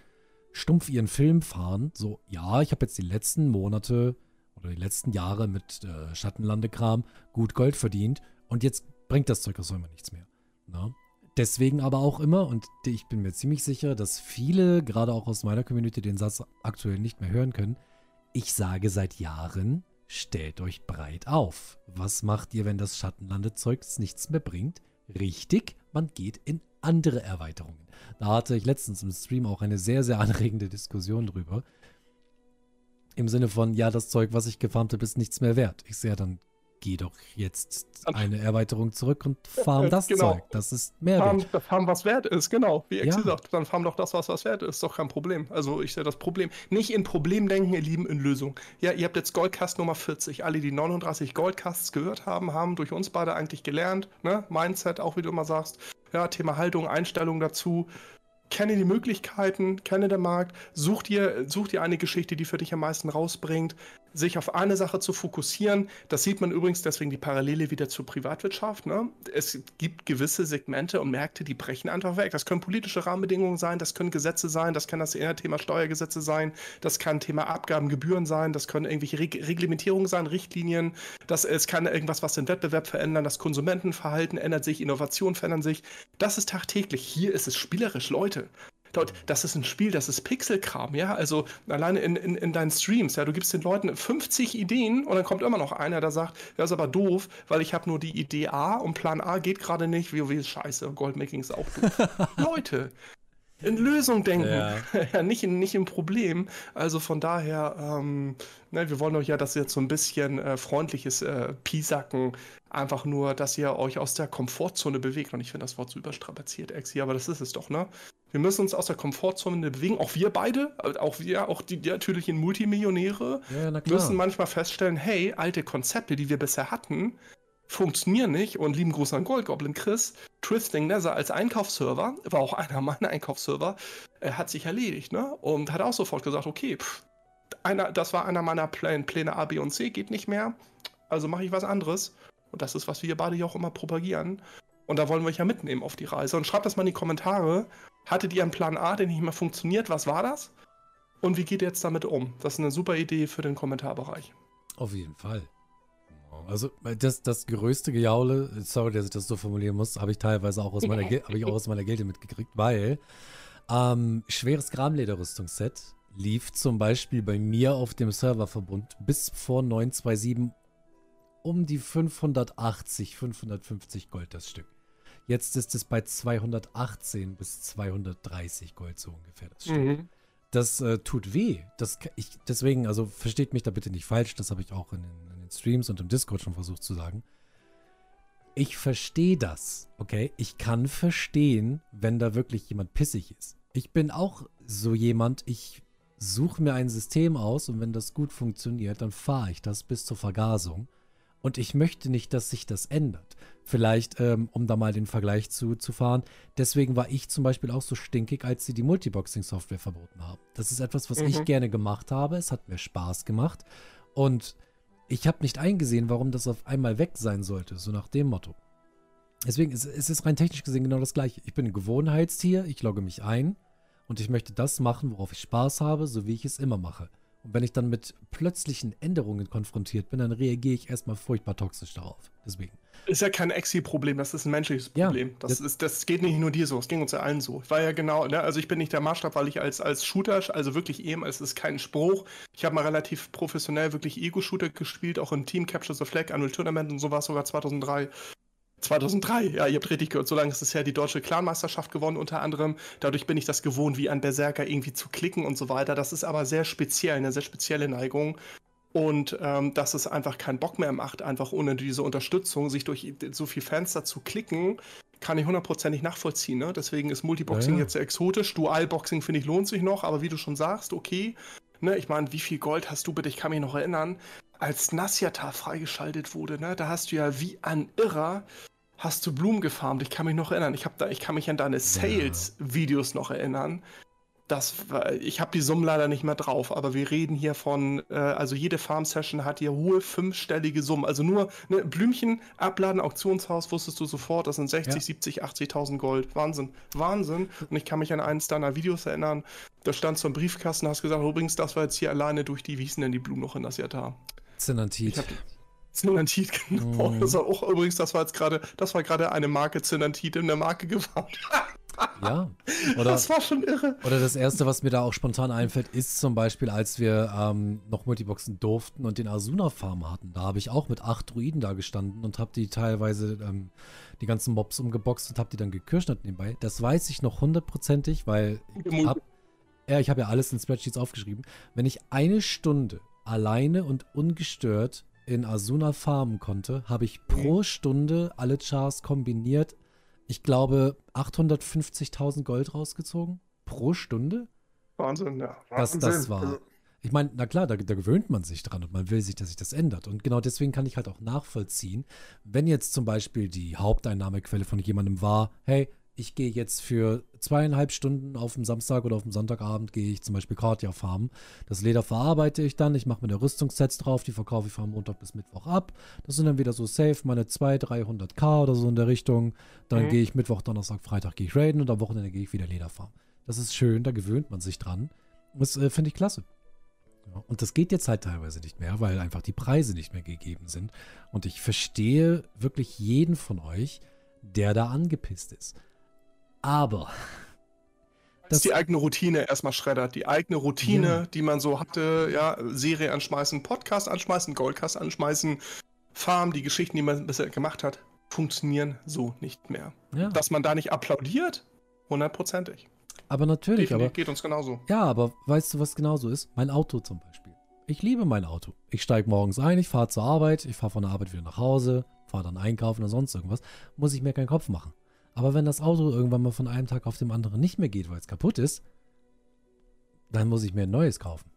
stumpf ihren Film fahren. So, ja, ich habe jetzt die letzten Monate oder die letzten Jahre mit äh, Schattenlandekram gut Gold verdient und jetzt bringt das Zeug aus immer nichts mehr. Na? Deswegen aber auch immer, und ich bin mir ziemlich sicher, dass viele, gerade auch aus meiner Community, den Satz aktuell nicht mehr hören können. Ich sage seit Jahren, stellt euch breit auf. Was macht ihr, wenn das Schattenlandezeug nichts mehr bringt? Richtig, man geht in andere Erweiterungen. Da hatte ich letztens im Stream auch eine sehr, sehr anregende Diskussion drüber. Im Sinne von, ja, das Zeug, was ich gefarmt habe, ist nichts mehr wert. Ich sehe, dann geh doch jetzt eine Erweiterung zurück und farm das Genau. Zeug. Das ist mehr Farm, wert. Farm, was wert ist, genau. Wie Exi Ja. sagt, dann farm doch das, was was wert ist. Ist doch kein Problem. Also ich sehe das Problem. Nicht in Problem denken, ihr Lieben, in Lösung. Ja, ihr habt jetzt Goldcast Nummer 40. Alle, die 39 Goldcasts gehört haben, haben durch uns beide eigentlich gelernt. Ne? Mindset, auch wie du immer sagst. Ja, Thema Haltung, Einstellung dazu. Kenne die Möglichkeiten, kenne den Markt, such dir, such dir eine Geschichte, die für dich am meisten rausbringt, sich auf eine Sache zu fokussieren. Das sieht man übrigens deswegen die Parallele wieder zur Privatwirtschaft. Ne? Es gibt gewisse Segmente und Märkte, die brechen einfach weg. Das können politische Rahmenbedingungen sein, das können Gesetze sein, das kann das Thema Steuergesetze sein, das kann Thema Abgaben, Gebühren sein, das können irgendwelche Reg Reglementierungen sein, Richtlinien, das, es kann irgendwas, was den Wettbewerb verändern, das Konsumentenverhalten ändert sich, Innovationen verändern sich. Das ist tagtäglich. Hier ist es spielerisch, Leute. Das ist ein Spiel, das ist Pixelkram, ja. Also alleine in, in, in deinen Streams, ja, du gibst den Leuten 50 Ideen und dann kommt immer noch einer, der sagt, das ist aber doof, weil ich habe nur die Idee A und Plan A geht gerade nicht, WoW ist scheiße, Goldmaking ist auch doof. Leute, in Lösung denken, Ja. ja, nicht, in, nicht im Problem. Also von daher, ähm, ne, wir wollen euch ja, dass ihr jetzt so ein bisschen äh, freundliches äh, Piesacken, einfach nur, dass ihr euch aus der Komfortzone bewegt. Und ich finde das Wort so überstrapaziert, Exi, aber das ist es doch, ne? Wir müssen uns aus der Komfortzone bewegen, auch wir beide, äh, auch wir, auch die, die natürlichen Multimillionäre, Ja, müssen manchmal feststellen, hey, alte Konzepte, die wir bisher hatten, funktionieren nicht. Und lieben Gruß an Goldgoblin Chris, Twisting Nether als Einkaufsserver, war auch einer meiner Einkaufsserver, äh, hat sich erledigt, ne? Und hat auch sofort gesagt, okay, pff, einer, das war einer meiner Pläne, Pläne A, B und C, geht nicht mehr. Also mache ich was anderes. Und das ist, was wir beide ja auch immer propagieren. Und da wollen wir euch ja mitnehmen auf die Reise. Und schreibt das mal in die Kommentare. Hattet ihr einen Plan A, der nicht mehr funktioniert? Was war das? Und wie geht ihr jetzt damit um? Das ist eine super Idee für den Kommentarbereich. Auf jeden Fall. Also das, das größte Gejaule, sorry, dass ich das so formulieren muss, habe ich teilweise auch aus meiner, habe ich auch aus meiner Gilde mitgekriegt, weil ähm, schweres Gramlederrüstungsset lief zum Beispiel bei mir auf dem Serververbund bis vor 927 um die 580, 550 Gold das Stück. Jetzt ist es bei 218 bis 230 Gold so ungefähr das. Mhm. Das äh, tut weh. Das, ich, deswegen, also versteht mich da bitte nicht falsch, das habe ich auch in den, in den Streams und im Discord schon versucht zu sagen. Ich verstehe das, okay? Ich kann verstehen, wenn da wirklich jemand pissig ist. Ich bin auch so jemand, ich suche mir ein System aus und wenn das gut funktioniert, dann fahre ich das bis zur Vergasung. Und ich möchte nicht, dass sich das ändert. Vielleicht, ähm, um da mal den Vergleich zu, zu fahren, deswegen war ich zum Beispiel auch so stinkig, als sie die Multiboxing-Software verboten haben. Das ist etwas, was ich Mhm. gerne gemacht habe. Es hat mir Spaß gemacht. Und ich habe nicht eingesehen, warum das auf einmal weg sein sollte, so nach dem Motto. Deswegen ist es rein technisch gesehen genau das gleiche. Ich bin ein Gewohnheitstier, ich logge mich ein und ich möchte das machen, worauf ich Spaß habe, so wie ich es immer mache. Und wenn ich dann mit plötzlichen Änderungen konfrontiert bin, dann reagiere ich erstmal furchtbar toxisch darauf. Deswegen. Ist ja kein Exi-Problem, das ist ein menschliches Ja, Problem. das, das- ist, das geht nicht nur dir so, es ging uns ja allen so. Ich war ja genau, ne, also ich bin nicht der Maßstab, weil ich als, als Shooter, also wirklich eben, es ist kein Spruch. Ich habe mal relativ professionell wirklich Ego-Shooter gespielt, auch im Team Capture the Flag, Annual Tournament und sowas, sogar 2003. 2003, ja, ihr habt richtig gehört. So lange ist es ja die deutsche Clanmeisterschaft gewonnen, unter anderem. Dadurch bin ich das gewohnt, wie ein Berserker irgendwie zu klicken und so weiter. Das ist aber sehr speziell, eine sehr spezielle Neigung. Und ähm, dass es einfach keinen Bock mehr macht, einfach ohne diese Unterstützung, sich durch so viel Fenster zu klicken, kann ich hundertprozentig nachvollziehen. Ne? Deswegen ist Multiboxing ja, ja. jetzt sehr exotisch. Dualboxing, finde ich, lohnt sich noch, aber wie du schon sagst, okay. Ne, ich meine, wie viel Gold hast du bitte? Ich kann mich noch erinnern, als Nasjata freigeschaltet wurde, ne, da hast du ja wie ein Irrer hast du Blumen gefarmt. Ich kann mich noch erinnern. Ich, hab da, ich kann mich an deine Sales-Videos noch erinnern. Das war, ich habe die Summen leider nicht mehr drauf, aber wir reden hier von, äh, also jede Farm-Session hat hier hohe fünfstellige Summen. Also nur ne, Blümchen, Abladen, Auktionshaus, wusstest du sofort, das sind 60, ja. 70, 80.000 Gold. Wahnsinn, Wahnsinn. Und ich kann mich an eines deiner Videos erinnern, da stand so ein Briefkasten, hast gesagt, übrigens, das war jetzt hier alleine durch die Wiesen denn die Blumen noch in das Jahr da. Zinantit. Zinantit, genau. Mhm. Das war auch übrigens, das war jetzt gerade, das war gerade eine Marke Zinantit in der Marke gewarnt. Ja. Oder, das war schon irre. Oder das erste, was mir da auch spontan einfällt, ist zum Beispiel, als wir ähm, noch Multiboxen durften und den Asuna-Farm hatten. Da habe ich auch mit acht Druiden da gestanden und habe die teilweise ähm, die ganzen Mobs umgeboxt und habe die dann gekirschnet nebenbei. Das weiß ich noch hundertprozentig, weil ich habe ja, ich habe ja alles in Spreadsheets aufgeschrieben. Wenn ich eine Stunde alleine und ungestört in Asuna farmen konnte, habe ich pro Stunde alle Chars kombiniert ich glaube, 850.000 Gold rausgezogen pro Stunde. Wahnsinn, ja. Wahnsinn. Das, das war. Also ich meine, na klar, da, da, gewöhnt man sich dran und man will sich, dass sich das ändert. Und genau deswegen kann ich halt auch nachvollziehen, wenn jetzt zum Beispiel die Haupteinnahmequelle von jemandem war, hey, ich gehe jetzt für zweieinhalb Stunden auf dem Samstag oder auf dem Sonntagabend gehe ich zum Beispiel Kartia farmen. Das Leder verarbeite ich dann, ich mache mir da Rüstungssets drauf, die verkaufe ich von Montag bis Mittwoch ab. Das sind dann wieder so safe, meine 200, 300k oder so in der Richtung. Dann mhm. gehe ich Mittwoch, Donnerstag, Freitag gehe ich raiden und am Wochenende gehe ich wieder Leder farmen. Das ist schön, da gewöhnt man sich dran. Das äh, finde ich klasse. Ja, und das geht jetzt halt teilweise nicht mehr, weil einfach die Preise nicht mehr gegeben sind. Und ich verstehe wirklich jeden von euch, der da angepisst ist. Aber. Das die eigene Routine erstmal schreddert. Die eigene Routine, ja. die man so hatte, ja, Serie anschmeißen, Podcast anschmeißen, Goldcast anschmeißen, Farm, die Geschichten, die man bisher gemacht hat, funktionieren so nicht mehr. Ja. Dass man da nicht applaudiert, hundertprozentig. Aber natürlich, Definitiv aber. Geht uns genauso. Ja, aber weißt du, was genauso ist? Mein Auto zum Beispiel. Ich liebe mein Auto. Ich steige morgens ein, ich fahre zur Arbeit, ich fahre von der Arbeit wieder nach Hause, fahre dann einkaufen oder sonst irgendwas. Muss ich mir keinen Kopf machen. Aber wenn das Auto irgendwann mal von einem Tag auf den anderen nicht mehr geht, weil es kaputt ist, dann muss ich mir ein neues kaufen.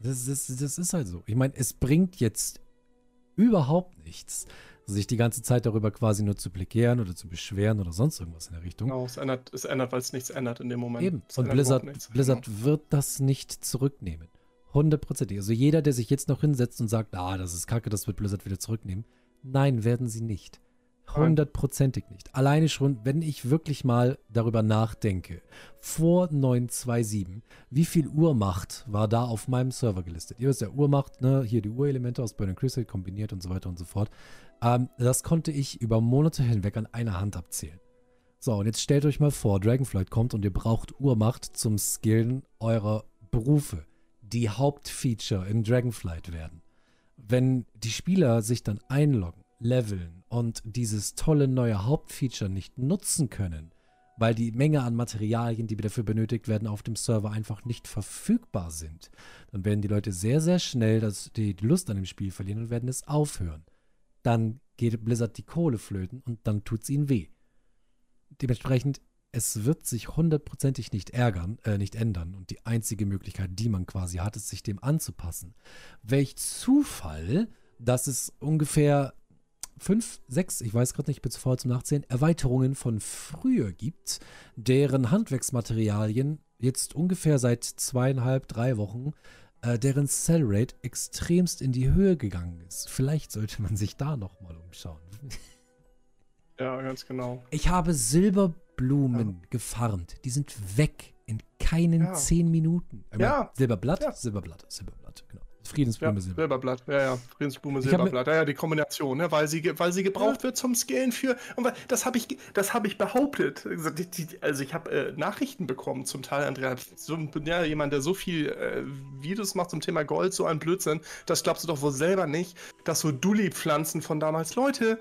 Das, das, das ist halt so. Ich meine, es bringt jetzt überhaupt nichts, sich die ganze Zeit darüber quasi nur zu plägieren oder zu beschweren oder sonst irgendwas in der Richtung. Genau, es ändert, es ändert weil es nichts ändert in dem Moment. Eben. Und Blizzard, Blizzard genau. wird das nicht zurücknehmen. Hundertprozentig. Also jeder, der sich jetzt noch hinsetzt und sagt, ah, das ist kacke, das wird Blizzard wieder zurücknehmen. Nein, werden sie nicht. Hundertprozentig nicht. Alleine schon, wenn ich wirklich mal darüber nachdenke, vor 927, wie viel Uhrmacht war da auf meinem Server gelistet? Ihr wisst ja, Uhrmacht, ne, hier die Urelemente aus Burning Crystal kombiniert und so weiter und so fort. Ähm, das konnte ich über Monate hinweg an einer Hand abzählen. So, und jetzt stellt euch mal vor, Dragonflight kommt und ihr braucht Uhrmacht zum Skillen eurer Berufe, die Hauptfeature in Dragonflight werden. Wenn die Spieler sich dann einloggen, leveln und dieses tolle neue Hauptfeature nicht nutzen können, weil die Menge an Materialien, die dafür benötigt werden, auf dem Server einfach nicht verfügbar sind, dann werden die Leute sehr, sehr schnell das, die Lust an dem Spiel verlieren und werden es aufhören. Dann geht Blizzard die Kohle flöten und dann tut es ihnen weh. Dementsprechend, es wird sich hundertprozentig nicht ärgern, äh, nicht ändern. Und die einzige Möglichkeit, die man quasi hat, ist, sich dem anzupassen. Welch Zufall, dass es ungefähr fünf, sechs, ich weiß gerade nicht, ich bin zu faul zum Nachzählen, Erweiterungen von früher gibt, deren Handwerksmaterialien jetzt ungefähr seit zweieinhalb, drei Wochen, äh, deren Sellrate extremst in die Höhe gegangen ist. Vielleicht sollte man sich da nochmal umschauen. Ja, ganz genau. Ich habe Silberblumen ja. gefarmt. Die sind weg in keinen ja. zehn Minuten. ja. Silberblatt, ja. Silberblatt, Silberblatt, genau. Friedensblume ja, Silberblatt. Ja, ja, Friedensblume Silberblatt. Ja, ja, die Kombination, ne? weil, sie, weil sie gebraucht ja. wird zum Scalen für. Und weil, das habe ich, hab ich behauptet. Also, ich habe äh, Nachrichten bekommen, zum Teil, Andrea. So, ja, jemand, der so viel äh, Videos macht zum Thema Gold, so ein Blödsinn. Das glaubst du doch wohl selber nicht, dass so Dulli-Pflanzen von damals, Leute.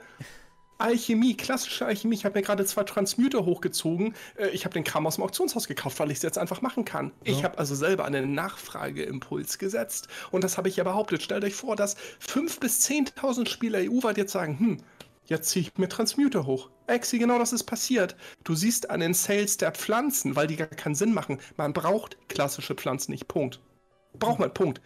Alchemie, klassische Alchemie. Ich habe mir gerade zwei Transmuter hochgezogen. Äh, ich habe den Kram aus dem Auktionshaus gekauft, weil ich es jetzt einfach machen kann. Ja. Ich habe also selber einen Nachfrageimpuls gesetzt. Und das habe ich ja behauptet. Stellt euch vor, dass 5.000 bis 10.000 Spieler EU-weit jetzt sagen, hm, jetzt ziehe ich mir Transmuter hoch. Exi, genau das ist passiert. Du siehst an den Sales der Pflanzen, weil die gar keinen Sinn machen. Man braucht klassische Pflanzen nicht. Punkt. Braucht man, Punkt.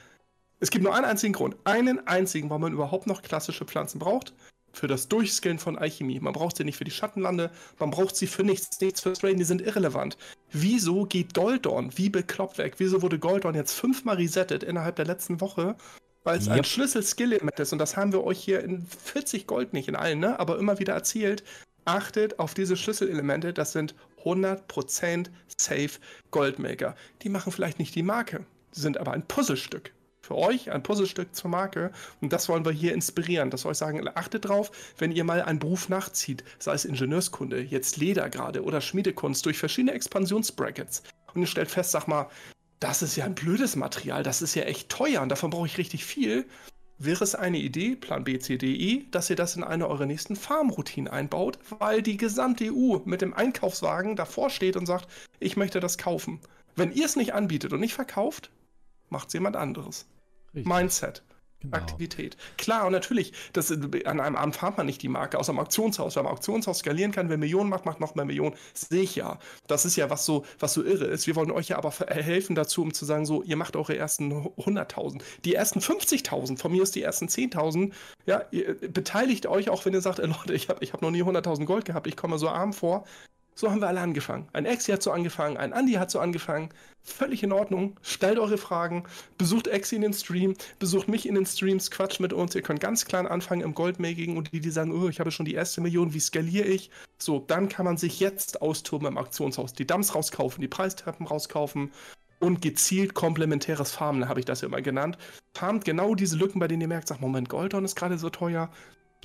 Es gibt nur einen einzigen Grund. Einen einzigen, warum man überhaupt noch klassische Pflanzen braucht für das Durchskillen von Alchemie. Man braucht sie nicht für die Schattenlande, man braucht sie für nichts, nichts für Strain, die sind irrelevant. Wieso geht Goldorn wie bekloppt weg? Wieso wurde Goldorn jetzt fünfmal resettet innerhalb der letzten Woche? Weil es yep. ein Schlüssel-Skill-Element ist und das haben wir euch hier in 40 Gold, nicht in allen, ne? aber immer wieder erzählt. Achtet auf diese Schlüsselelemente, das sind 100% safe Goldmaker. Die machen vielleicht nicht die Marke, sind aber ein Puzzlestück für euch, ein Puzzlestück zur Marke. Und das wollen wir hier inspirieren. Das soll ich sagen, achtet drauf, wenn ihr mal einen Beruf nachzieht, sei es Ingenieurskunde, jetzt Leder gerade oder Schmiedekunst durch verschiedene Expansionsbrackets. Und ihr stellt fest, sag mal, das ist ja ein blödes Material, das ist ja echt teuer und davon brauche ich richtig viel. Wäre es eine Idee, Plan B, C, D, E, dass ihr das in eine eurer nächsten Farmroutinen einbaut, weil die gesamte EU mit dem Einkaufswagen davor steht und sagt, ich möchte das kaufen. Wenn ihr es nicht anbietet und nicht verkauft, macht es jemand anderes. Richtig. Mindset. Genau. Aktivität. Klar, und natürlich, das, an einem Abend farmt man nicht die Marke, außer im Auktionshaus. Wenn man Auktionshaus skalieren kann, wer Millionen macht, macht noch mehr Millionen. Sehe ich ja. Das ist ja, was so, was so irre ist. Wir wollen euch ja aber helfen dazu, um zu sagen, so, ihr macht eure ersten 100.000. Die ersten 50.000, von mir ist die ersten 10.000. Ja, ihr beteiligt euch, auch wenn ihr sagt, ey, Leute, ich habe ich hab noch nie 100.000 Gold gehabt, ich komme so arm vor. So haben wir alle angefangen. Ein Exi hat so angefangen, ein Andi hat so angefangen. Völlig in Ordnung. Stellt eure Fragen, besucht Exi in den Stream, besucht mich in den Streams, quatscht mit uns. Ihr könnt ganz klar anfangen im Goldmaking und die, die sagen, oh, ich habe schon die erste Million, wie skaliere ich? So, dann kann man sich jetzt austoben im Aktionshaus. Die Dumps rauskaufen, die Preistreppen rauskaufen und gezielt komplementäres Farmen, habe ich das ja immer genannt. Farmt genau diese Lücken, bei denen ihr merkt, sagt, Moment, Goldon ist gerade so teuer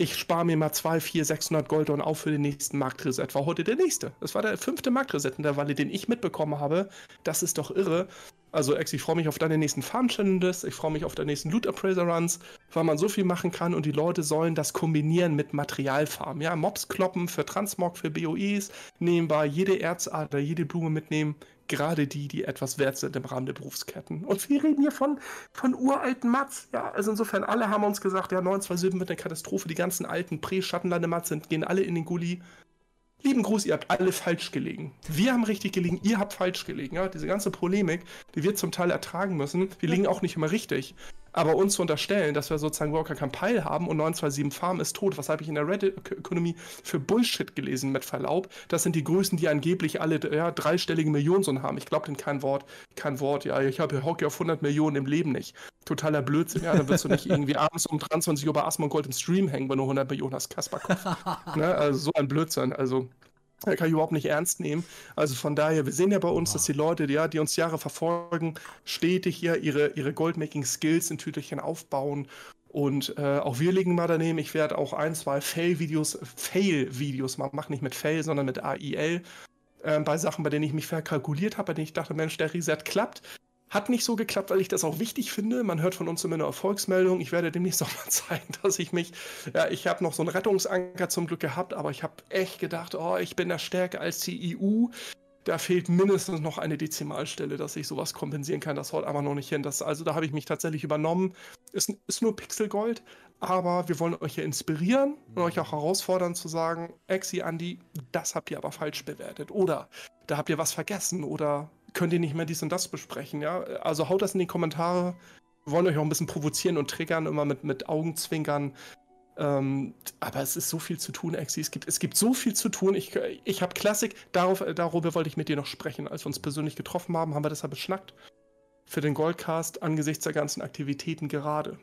ich spare mir mal 2, 4, 600 Gold und auf für den nächsten Marktreset. War heute der nächste. Das war der fünfte Marktreset in der Walle, den ich mitbekommen habe. Das ist doch irre. Also, Ex, ich freue mich auf deine nächsten Farm-Challenges. Ich freue mich auf deine nächsten Loot-Appraiser-Runs, weil man so viel machen kann und die Leute sollen das kombinieren mit Materialfarm. Ja, Mobs kloppen für Transmog, für BOEs, nebenbei jede Erzader, jede Blume mitnehmen gerade die, die etwas wert sind im Rahmen der Berufsketten. Und wir reden hier von, von uralten Mats. Ja, also insofern, alle haben uns gesagt, ja, 927 wird eine Katastrophe. Die ganzen alten Prä-Schattenlande-Mats sind, gehen alle in den Gully. Lieben Gruß, ihr habt alle falsch gelegen. Wir haben richtig gelegen, ihr habt falsch gelegen. Ja? Diese ganze Polemik, die wir zum Teil ertragen müssen, wir liegen auch nicht immer richtig. Aber uns zu unterstellen, dass wir sozusagen Walker kein Peil haben und 927 Farm ist tot, was habe ich in der Reddit-Ökonomie für Bullshit gelesen, mit Verlaub? Das sind die Größen, die angeblich alle ja, dreistellige Millionen so haben. Ich glaube denn kein Wort, kein Wort. Ja, ich habe Hockey auf 100 Millionen im Leben nicht. Totaler Blödsinn. Ja, dann wirst du nicht irgendwie abends um 23 Uhr bei Asmongold im Stream hängen, wenn du 100 Millionen hast. Kasperkopf. ne? Also so ein Blödsinn. Also kann ich überhaupt nicht ernst nehmen. Also von daher, wir sehen ja bei uns, dass die Leute, die, ja, die uns Jahre verfolgen, stetig hier ihre, ihre Goldmaking-Skills in Tütelchen aufbauen. Und äh, auch wir liegen mal daneben. Ich werde auch ein, zwei Fail-Videos, Fail-Videos machen, mach nicht mit Fail, sondern mit AIL. Äh, bei Sachen, bei denen ich mich verkalkuliert habe, bei denen ich dachte, Mensch, der Reset klappt. Hat nicht so geklappt, weil ich das auch wichtig finde. Man hört von uns immer eine Erfolgsmeldung. Ich werde demnächst auch mal zeigen, dass ich mich, ja, ich habe noch so einen Rettungsanker zum Glück gehabt, aber ich habe echt gedacht, oh, ich bin da stärker als die EU. Da fehlt mindestens noch eine Dezimalstelle, dass ich sowas kompensieren kann. Das haut aber noch nicht hin. Das, also da habe ich mich tatsächlich übernommen. Ist, ist nur Pixelgold, aber wir wollen euch ja inspirieren und euch auch herausfordern zu sagen, Exi, Andi, das habt ihr aber falsch bewertet. Oder da habt ihr was vergessen oder könnt ihr nicht mehr dies und das besprechen, ja? Also haut das in die Kommentare. Wir wollen euch auch ein bisschen provozieren und triggern, immer mit, mit Augenzwinkern. Ähm, aber es ist so viel zu tun, Exi. Es gibt, es gibt so viel zu tun. Ich, ich habe Klassik, darauf, darüber wollte ich mit dir noch sprechen. Als wir uns persönlich getroffen haben, haben wir deshalb beschnackt. Für den Goldcast angesichts der ganzen Aktivitäten gerade.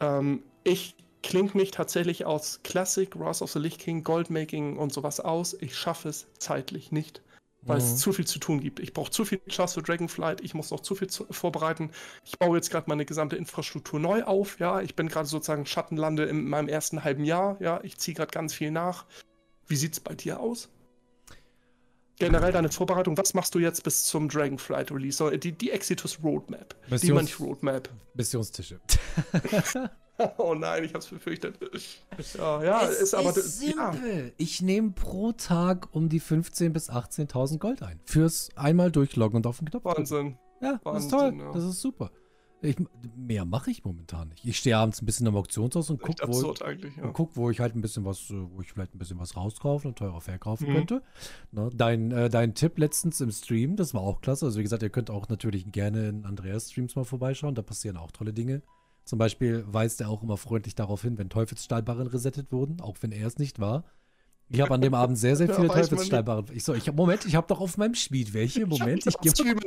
Ähm, ich klingt mich tatsächlich aus Classic, Ross of the Lich King, Goldmaking und sowas aus. Ich schaffe es zeitlich nicht weil mhm. es zu viel zu tun gibt. Ich brauche zu viel Chance für Dragonflight, ich muss noch zu viel zu, vorbereiten. Ich baue jetzt gerade meine gesamte Infrastruktur neu auf, ja. Ich bin gerade sozusagen Schattenlande in meinem ersten halben Jahr, ja. Ich ziehe gerade ganz viel nach. Wie sieht es bei dir aus? Generell deine Vorbereitung, was machst du jetzt bis zum Dragonflight Release? Die, die Exitus Roadmap. Missions, die Mönch Roadmap. Missionstische. oh nein, ich hab's befürchtet. Ja, ja es ist aber ist simpel. Ja. Ich nehme pro Tag um die 15.000 bis 18.000 Gold ein. Fürs einmal durchloggen und auf den Knopf. Wahnsinn. Ja, Wahnsinn, das ist toll. Ja. Das ist super. Ich, mehr mache ich momentan nicht. Ich stehe abends ein bisschen am Auktionshaus und gucke, wo, ja. guck, wo ich halt ein bisschen was, äh, wo ich vielleicht ein bisschen was rauskaufen und teurer verkaufen mhm. könnte. Ne? Dein, äh, dein Tipp letztens im Stream, das war auch klasse. Also wie gesagt, ihr könnt auch natürlich gerne in Andreas Streams mal vorbeischauen. Da passieren auch tolle Dinge. Zum Beispiel weist er auch immer freundlich darauf hin, wenn Teufelsstahlbarren resettet wurden, auch wenn er es nicht war. Ich habe an dem Abend sehr, sehr viele ja, Teufelsstahlbarren. Ich so, ich hab, Moment, ich habe doch auf meinem Schmied welche. Moment, ich, ich gebe.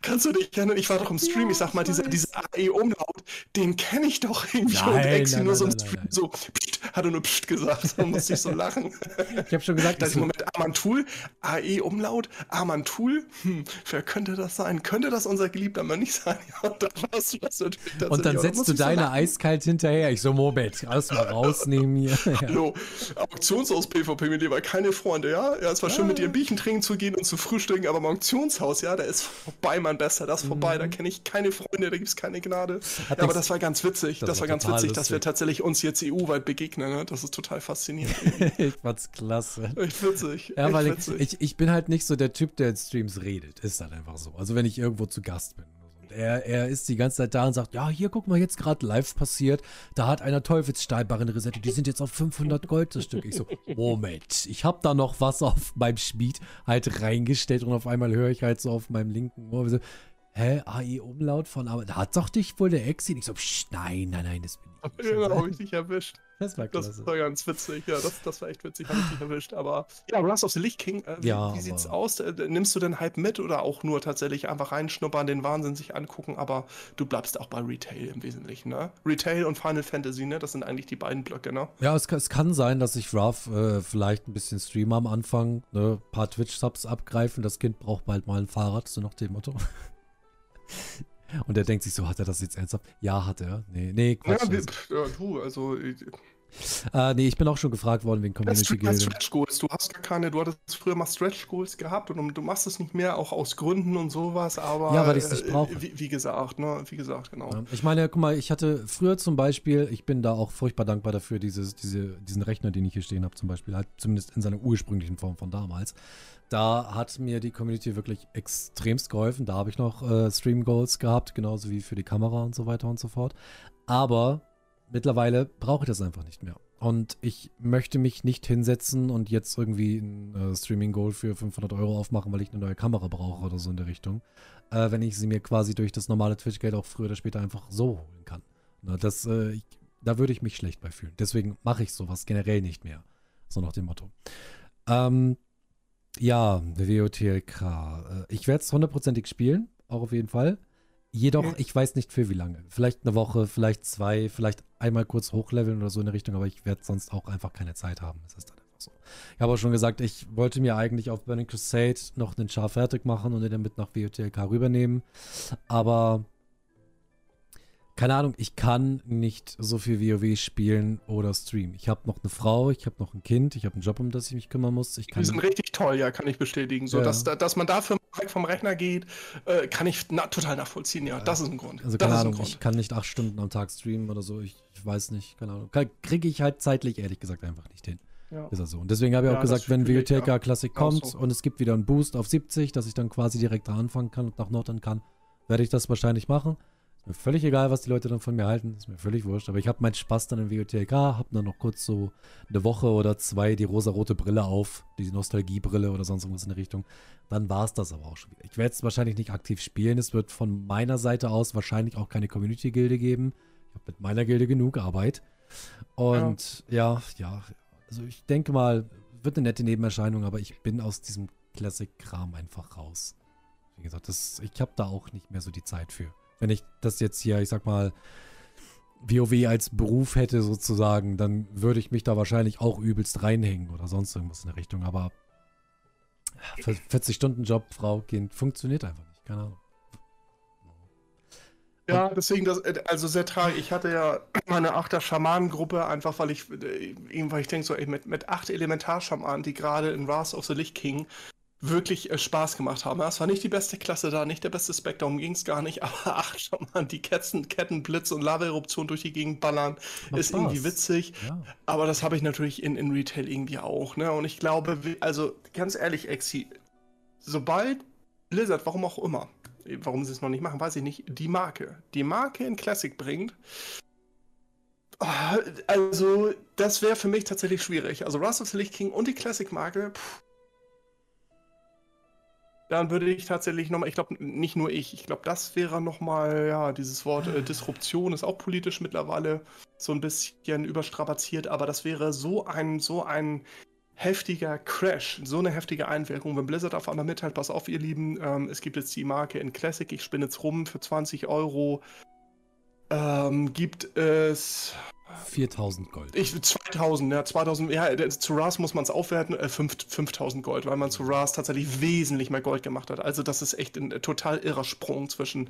Kannst du dich erinnern? Ich war doch im Stream. Ja, ich sag mal, dieser, dieser AE-Umlaut, den kenne ich doch irgendwie. Nein, und Exi nur so im Stream so, pst, hat er nur pst gesagt. Da musste ich so lachen. Ich habe schon gesagt, das ist Moment Amantul, AE-Umlaut, Amantul. Hm, wer könnte das sein? Könnte das unser geliebter Mönch sein? Ja, und dann warst du das natürlich Und dann setzt du deine eiskalt hinterher. Ich so, Moment, alles mal rausnehmen hier. Hallo, Auktionsaus Dir, weil keine Freunde, ja? Ja, es war schön, mit dir ein Bierchen trinken zu gehen und zu frühstücken, aber im Auktionshaus, ja, da ist vorbei, mein Bester, das ist vorbei, mhm. da kenne ich keine Freunde, da gibt es keine Gnade. Ja, aber das war ganz witzig, das, das war, ganz witzig, lustig. dass wir tatsächlich uns jetzt EU-weit begegnen, ne? Das ist total faszinierend. ich fand's klasse. Echt witzig. Ja, weil witzig. Ich, ich bin halt nicht so der Typ, der in Streams redet, ist halt einfach so. Also wenn ich irgendwo zu Gast bin er, er ist die ganze Zeit da und sagt, ja, hier, guck mal, jetzt gerade live passiert. Da hat einer Teufelsstahlbarren resettet. Die sind jetzt auf 500 Gold das Stück. Ich so, Moment, ich habe da noch was auf meinem Schmied halt reingestellt und auf einmal höre ich halt so auf meinem linken Ohr so, hä, AI-Umlaut von, aber da hat doch dich wohl der Exi. Ich so, psch, nein, nein, nein, das bin ich. Ja, habe ich dich erwischt. Das war klasse. Das war ganz witzig, ja, das, das war echt witzig, habe ich dich erwischt. Aber ja, Last of the Lich King, äh, wie, ja, wie sieht's aus? Äh, nimmst du den Hype mit oder auch nur tatsächlich einfach reinschnuppern, den Wahnsinn sich angucken, aber du bleibst auch bei Retail im Wesentlichen, ne? Retail und Final Fantasy, ne? Das sind eigentlich die beiden Blöcke, ne? Ja, es, es kann sein, dass ich Ruff äh, vielleicht ein bisschen streamer am Anfang, ne? Ein paar Twitch-Subs abgreifen, das Kind braucht bald mal ein Fahrrad, so nach dem Motto. Und er denkt sich so, hat er das jetzt ernsthaft? Ja, hat er. Nee, nee, Quatsch. Ja, wir, ja du, also äh, nee, ich bin auch schon gefragt worden wegen Community Guild. Stretch Goals. Du hast gar keine, du hattest früher mal Stretch Goals gehabt und du machst es nicht mehr, auch aus Gründen und sowas, aber. Ja, weil ich es nicht brauche. Wie, wie, gesagt, ne, wie gesagt, genau. Ja, ich meine, guck mal, ich hatte früher zum Beispiel, ich bin da auch furchtbar dankbar dafür, dieses, diese, diesen Rechner, den ich hier stehen habe, zum Beispiel, halt zumindest in seiner ursprünglichen Form von damals. Da hat mir die Community wirklich extremst geholfen. Da habe ich noch äh, Stream Goals gehabt, genauso wie für die Kamera und so weiter und so fort. Aber mittlerweile brauche ich das einfach nicht mehr. Und ich möchte mich nicht hinsetzen und jetzt irgendwie ein äh, Streaming Goal für 500 Euro aufmachen, weil ich eine neue Kamera brauche oder so in der Richtung. Äh, wenn ich sie mir quasi durch das normale Twitch-Geld auch früher oder später einfach so holen kann. Na, das, äh, ich, da würde ich mich schlecht bei fühlen. Deswegen mache ich sowas generell nicht mehr. So nach dem Motto. Ähm, ja, WOTLK. Äh, ich werde es hundertprozentig spielen, auch auf jeden Fall. Jedoch, ich weiß nicht für wie lange. Vielleicht eine Woche, vielleicht zwei, vielleicht einmal kurz hochleveln oder so in der Richtung, aber ich werde sonst auch einfach keine Zeit haben. Das ist dann einfach so. Ich habe auch schon gesagt, ich wollte mir eigentlich auf Burning Crusade noch einen Char fertig machen und den dann mit nach WOTLK rübernehmen. Aber keine Ahnung, ich kann nicht so viel WoW spielen oder streamen. Ich habe noch eine Frau, ich habe noch ein Kind, ich habe einen Job, um das ich mich kümmern muss. Ich Die sind richtig toll, ja, kann ich bestätigen. So, ja. dass, dass man dafür weg vom Rechner geht, äh, kann ich na, total nachvollziehen. Ja, das ist ein Grund. Also keine Ahnung, ich kann nicht acht Stunden am Tag streamen oder so. Ich, ich weiß nicht, keine Ahnung. Kriege ich halt zeitlich ehrlich gesagt einfach nicht hin. Ja. Ist das so. Und deswegen habe ich ja, auch gesagt, wenn WTK ja. Classic kommt so. und es gibt wieder einen Boost auf 70, dass ich dann quasi direkt da anfangen kann und nach Nordern kann, werde ich das wahrscheinlich machen. Mir völlig egal, was die Leute dann von mir halten. Ist mir völlig wurscht. Aber ich habe meinen Spaß dann im WOTLK, habe dann noch kurz so eine Woche oder zwei die rosa-rote Brille auf, die Nostalgiebrille oder sonst irgendwas in der Richtung. Dann war es das aber auch schon wieder. Ich werde es wahrscheinlich nicht aktiv spielen. Es wird von meiner Seite aus wahrscheinlich auch keine Community-Gilde geben. Ich habe mit meiner Gilde genug Arbeit. Und ja. ja, ja. Also ich denke mal, wird eine nette Nebenerscheinung, aber ich bin aus diesem Classic-Kram einfach raus. Wie gesagt, das, ich habe da auch nicht mehr so die Zeit für wenn ich das jetzt hier, ich sag mal, WoW als Beruf hätte sozusagen, dann würde ich mich da wahrscheinlich auch übelst reinhängen oder sonst irgendwas in der Richtung. Aber 40-Stunden-Job, Frau, Kind, funktioniert einfach nicht. Keine Ahnung. Ja, deswegen, das, also sehr tragisch. Ich hatte ja meine achter Schamanengruppe, einfach weil ich, äh, weil ich denke, so, ey, mit, mit acht Elementarschamanen, die gerade in Wrath of the Lich King wirklich äh, Spaß gemacht haben. Es war nicht die beste Klasse da, nicht der beste Spec, darum ging es gar nicht. Aber ach, schau mal, die Ketten, Kettenblitz und Lava-Eruption durch die Gegend ballern, Macht ist Spaß. irgendwie witzig. Ja. Aber das habe ich natürlich in, in Retail irgendwie auch. Ne? Und ich glaube, also ganz ehrlich, Exi, sobald Blizzard, warum auch immer, warum sie es noch nicht machen, weiß ich nicht, die Marke, die Marke in Classic bringt, ah, also, das wäre für mich tatsächlich schwierig. Also, Wrath of the Lich King und die Classic-Marke, dann würde ich tatsächlich nochmal, ich glaube, nicht nur ich, ich glaube, das wäre nochmal, ja, dieses Wort äh, Disruption ist auch politisch mittlerweile so ein bisschen überstrapaziert, aber das wäre so ein, so ein heftiger Crash, so eine heftige Einwirkung, wenn Blizzard auf einmal mitteilt, pass auf, ihr Lieben, ähm, es gibt jetzt die Marke in Classic, ich spinne jetzt rum für 20 Euro, ähm, gibt es 4000 Gold. Ich, 2000, ja, 2000, ja, zu RAS muss man es aufwerten, äh, 5000 Gold, weil man zu RAS tatsächlich wesentlich mehr Gold gemacht hat. Also das ist echt ein total irrer Sprung zwischen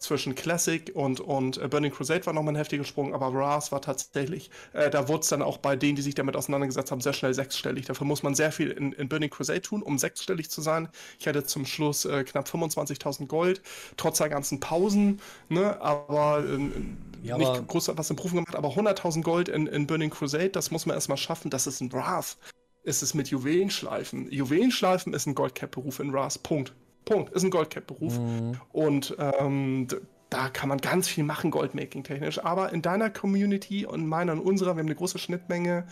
zwischen Classic und, und äh, Burning Crusade war nochmal ein heftiger Sprung, aber Wrath war tatsächlich, äh, da wurde es dann auch bei denen, die sich damit auseinandergesetzt haben, sehr schnell sechsstellig. Dafür muss man sehr viel in, in Burning Crusade tun, um sechsstellig zu sein. Ich hatte zum Schluss äh, knapp 25.000 Gold, trotz der ganzen Pausen, ne, aber, äh, ja, nicht aber groß was im Profen gemacht, aber 100.000 Gold in, in Burning Crusade, das muss man erstmal schaffen, das ist ein Wrath. Ist es mit Juwelenschleifen. Juwelenschleifen ist ein Goldcap-Beruf in Wrath, Punkt. Punkt. Ist ein Goldcap-Beruf. Mhm. Und ähm, da kann man ganz viel machen, Goldmaking-technisch. Aber in deiner Community und meiner und unserer, wir haben eine große Schnittmenge.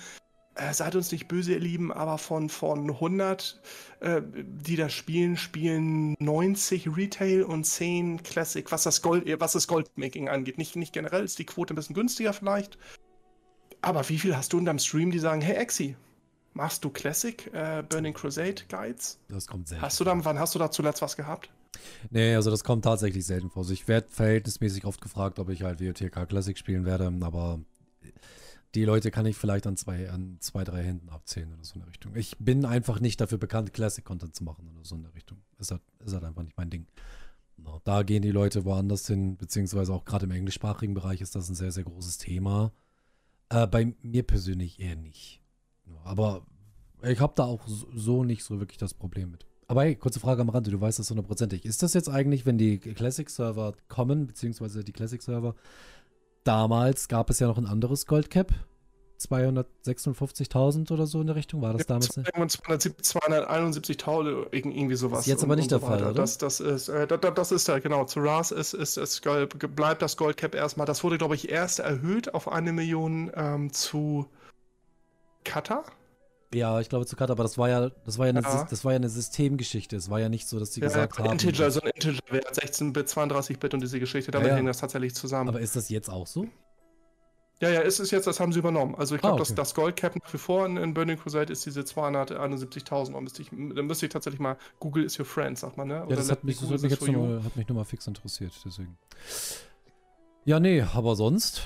Äh, seid uns nicht böse, ihr Lieben, aber von, von 100, äh, die da spielen, spielen 90 Retail und 10 Classic, was das, Gold, was das Goldmaking angeht. Nicht, nicht generell, ist die Quote ein bisschen günstiger vielleicht. Aber wie viel hast du in deinem Stream, die sagen, hey Exi, Machst du Classic äh, Burning Crusade Guides? Das kommt selten. Hast du dann, wann hast du da zuletzt was gehabt? Nee, also das kommt tatsächlich selten vor. Also ich werde verhältnismäßig oft gefragt, ob ich halt WOTK Classic spielen werde, aber die Leute kann ich vielleicht an zwei, an zwei, drei Händen abzählen oder so in der Richtung. Ich bin einfach nicht dafür bekannt, Classic-Content zu machen oder so in der Richtung. Ist halt, ist halt einfach nicht mein Ding. Da gehen die Leute woanders hin, beziehungsweise auch gerade im englischsprachigen Bereich ist das ein sehr, sehr großes Thema. Äh, bei mir persönlich eher nicht. Aber ich habe da auch so nicht so wirklich das Problem mit. Aber hey, kurze Frage am Rande, du weißt das hundertprozentig. Ist das jetzt eigentlich, wenn die Classic-Server kommen, beziehungsweise die Classic-Server, damals gab es ja noch ein anderes Goldcap? 256.000 oder so in der Richtung, war das ja, damals? 271.000, irgendwie sowas. Ist jetzt aber nicht der so Fall, oder? Das, das ist, äh, das, das ist ja, genau, zu RAS ist, ist, ist, bleibt das Goldcap erstmal. Das wurde, glaube ich, erst erhöht auf eine Million ähm, zu Cutter? Ja, ich glaube zu Cutter, aber das war ja, das war ja, eine, ja. das war ja eine Systemgeschichte. Es war ja nicht so, dass sie ja, gesagt haben. Integer, so ein Integer-Wert, 16-Bit, 32-Bit und diese Geschichte, damit ja, hängt das tatsächlich zusammen. Aber ist das jetzt auch so? Ja, ja, ist es jetzt, das haben sie übernommen. Also ich glaube, ah, okay. das, das Goldcap nach wie vor in, in Burning Crusade ist diese 271.000. Da müsste ich, dann müsste ich tatsächlich mal, Google is your friend, sagt man, ne? Oder ja, das hat mich, das hat mich jetzt nur, hat mich nur mal fix interessiert, deswegen. Ja, nee, aber sonst,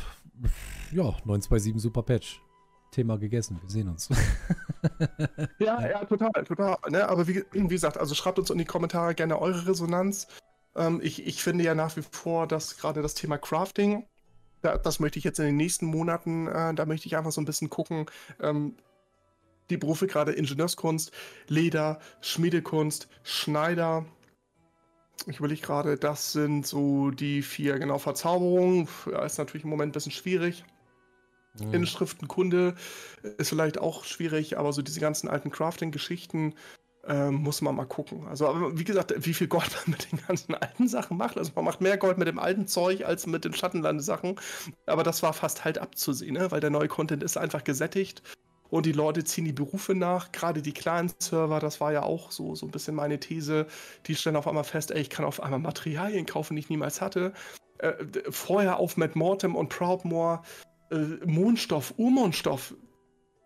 ja, 927 Super Patch. Thema gegessen. Wir sehen uns. ja, ja, total, total. Ne? Aber wie, wie, gesagt, also schreibt uns in die Kommentare gerne eure Resonanz. Ähm, ich, ich finde ja nach wie vor, dass gerade das Thema Crafting, da, das möchte ich jetzt in den nächsten Monaten, äh, da möchte ich einfach so ein bisschen gucken. Ähm, die Berufe, gerade Ingenieurskunst, Leder, Schmiedekunst, Schneider, ich überlege gerade, das sind so die vier, genau, Verzauberungen. Ja, ist natürlich im Moment ein bisschen schwierig. Mhm. Inschriftenkunde ist vielleicht auch schwierig, aber so diese ganzen alten Crafting-Geschichten ähm, muss man mal gucken. Also, aber wie gesagt, wie viel Gold man mit den ganzen alten Sachen macht. Also, man macht mehr Gold mit dem alten Zeug als mit den Schattenlande-Sachen. Aber das war fast halt abzusehen, ne? weil der neue Content ist einfach gesättigt und die Leute ziehen die Berufe nach. Gerade die kleinen Server, das war ja auch so, so ein bisschen meine These. Die stellen auf einmal fest, ey, ich kann auf einmal Materialien kaufen, die ich niemals hatte. Äh, vorher auf Matt Mortem und Proudmore äh, Mondstoff, Urmondstoff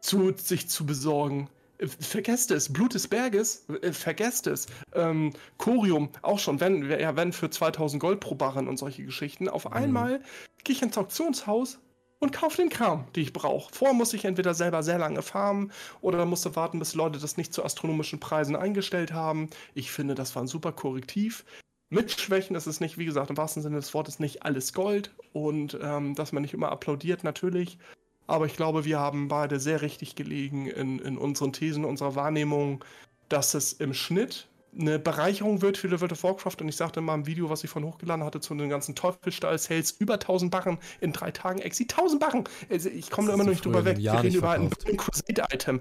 zu sich zu besorgen. Äh, vergesst es, Blut des Berges, äh, vergesst es. Ähm, Corium, auch schon, wenn, ja, wenn für 2000 Gold pro Barren und solche Geschichten. Auf mhm. einmal gehe ich ins Auktionshaus und kaufe den Kram, den ich brauche. Vorher muss ich entweder selber sehr lange farmen oder musste warten, bis Leute das nicht zu astronomischen Preisen eingestellt haben. Ich finde, das war ein super Korrektiv mit Schwächen. Es ist nicht, wie gesagt, im wahrsten Sinne des Wortes nicht alles Gold und ähm, dass man nicht immer applaudiert, natürlich. Aber ich glaube, wir haben beide sehr richtig gelegen in, in unseren Thesen, unserer Wahrnehmung. dass es im Schnitt eine Bereicherung wird für World of Warcraft. Und ich sagte mal im Video, was ich von hochgeladen hatte, zu den ganzen Teufelsstall-Sales, über 1000 Barren in drei Tagen Exi. 1000 Barren! Also ich komme da immer noch nicht drüber weg. Wir reden über ein Crusade-Item.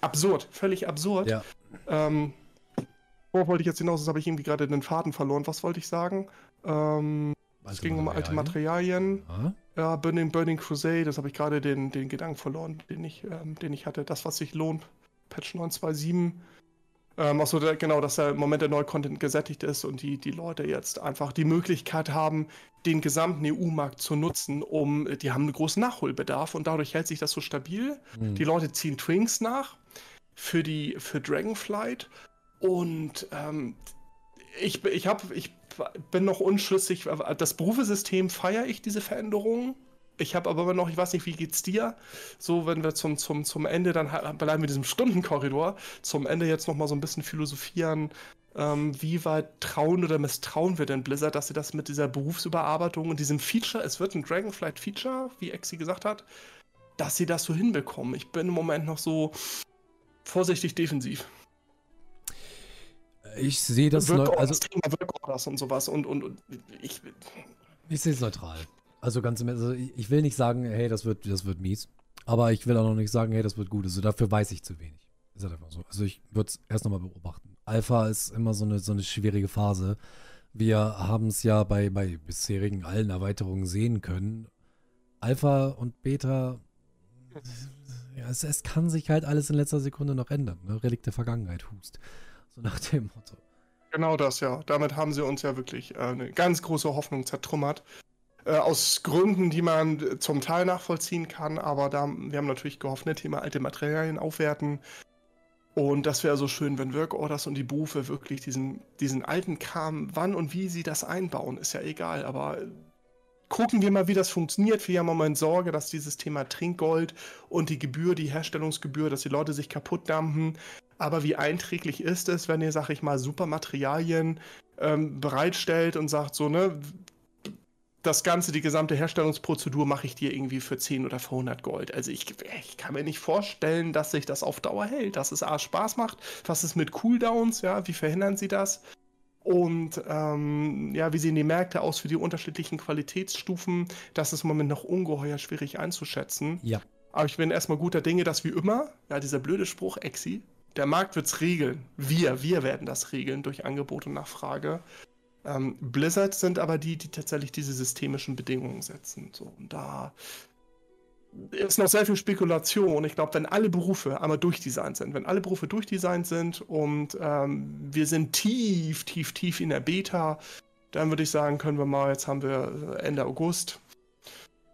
Absurd, völlig absurd. Ja. Ähm, wo wollte ich jetzt hinaus? Das habe ich irgendwie gerade den Faden verloren. Was wollte ich sagen? Ähm, es ging um alte Materialien. Ja, Burning, Burning Crusade, das habe ich gerade den, den Gedanken verloren, den ich, ähm, den ich hatte. Das, was sich lohnt. Patch 927. Ähm, achso, genau, dass der im Moment der Neucontent gesättigt ist und die, die Leute jetzt einfach die Möglichkeit haben, den gesamten EU-Markt zu nutzen, um, die haben einen großen Nachholbedarf und dadurch hält sich das so stabil. Mhm. Die Leute ziehen Twinks nach für die, für Dragonflight und ähm, ich, ich, hab, ich bin noch unschlüssig. Das Berufesystem feiere ich diese Veränderungen. Ich habe aber noch, ich weiß nicht, wie geht's dir? So, wenn wir zum, zum, zum Ende, dann bleiben wir diesem Stundenkorridor, zum Ende jetzt nochmal so ein bisschen philosophieren, ähm, wie weit trauen oder misstrauen wir denn Blizzard, dass sie das mit dieser Berufsüberarbeitung und diesem Feature, es wird ein Dragonflight-Feature, wie Exi gesagt hat, dass sie das so hinbekommen. Ich bin im Moment noch so vorsichtig defensiv. Ich sehe das, Work also Thema Work und sowas und, und, und ich. Ich sehe es neutral. Also ganz im also ich will nicht sagen, hey, das wird, das wird mies. Aber ich will auch noch nicht sagen, hey, das wird gut. Also dafür weiß ich zu wenig. Ist halt einfach so. Also ich würde es erst nochmal beobachten. Alpha ist immer so eine, so eine schwierige Phase. Wir haben es ja bei, bei bisherigen allen Erweiterungen sehen können. Alpha und Beta, ja, es, es kann sich halt alles in letzter Sekunde noch ändern. Ne? Relikt der Vergangenheit, Hust. So nach dem Motto. Genau das, ja. Damit haben sie uns ja wirklich äh, eine ganz große Hoffnung zertrümmert. Äh, aus Gründen, die man zum Teil nachvollziehen kann, aber da, wir haben natürlich gehofft, ne, Thema alte Materialien aufwerten. Und das wäre so schön, wenn Workorders und die Berufe wirklich diesen, diesen alten Kram, wann und wie sie das einbauen, ist ja egal, aber gucken wir mal, wie das funktioniert. Wir haben im Moment Sorge, dass dieses Thema Trinkgold und die Gebühr, die Herstellungsgebühr, dass die Leute sich kaputt dampfen. Aber wie einträglich ist es, wenn ihr, sag ich mal, super Materialien ähm, bereitstellt und sagt so, ne, das Ganze, die gesamte Herstellungsprozedur mache ich dir irgendwie für 10 oder für 100 Gold. Also ich, ich kann mir nicht vorstellen, dass sich das auf Dauer hält, dass es A, Spaß macht. Was ist mit Cooldowns, ja, wie verhindern sie das? Und ähm, ja, wie sehen die Märkte aus für die unterschiedlichen Qualitätsstufen? Das ist im Moment noch ungeheuer schwierig einzuschätzen. Ja. Aber ich bin erstmal guter Dinge, dass wie immer, ja, dieser blöde Spruch, Exi, der Markt wird es regeln. Wir, wir werden das regeln durch Angebot und Nachfrage. Ähm, Blizzard sind aber die, die tatsächlich diese systemischen Bedingungen setzen. So, und da ist noch sehr viel Spekulation. Ich glaube, wenn alle Berufe einmal durchdesignt sind, wenn alle Berufe durchdesignt sind und ähm, wir sind tief, tief, tief in der Beta, dann würde ich sagen, können wir mal, jetzt haben wir Ende August,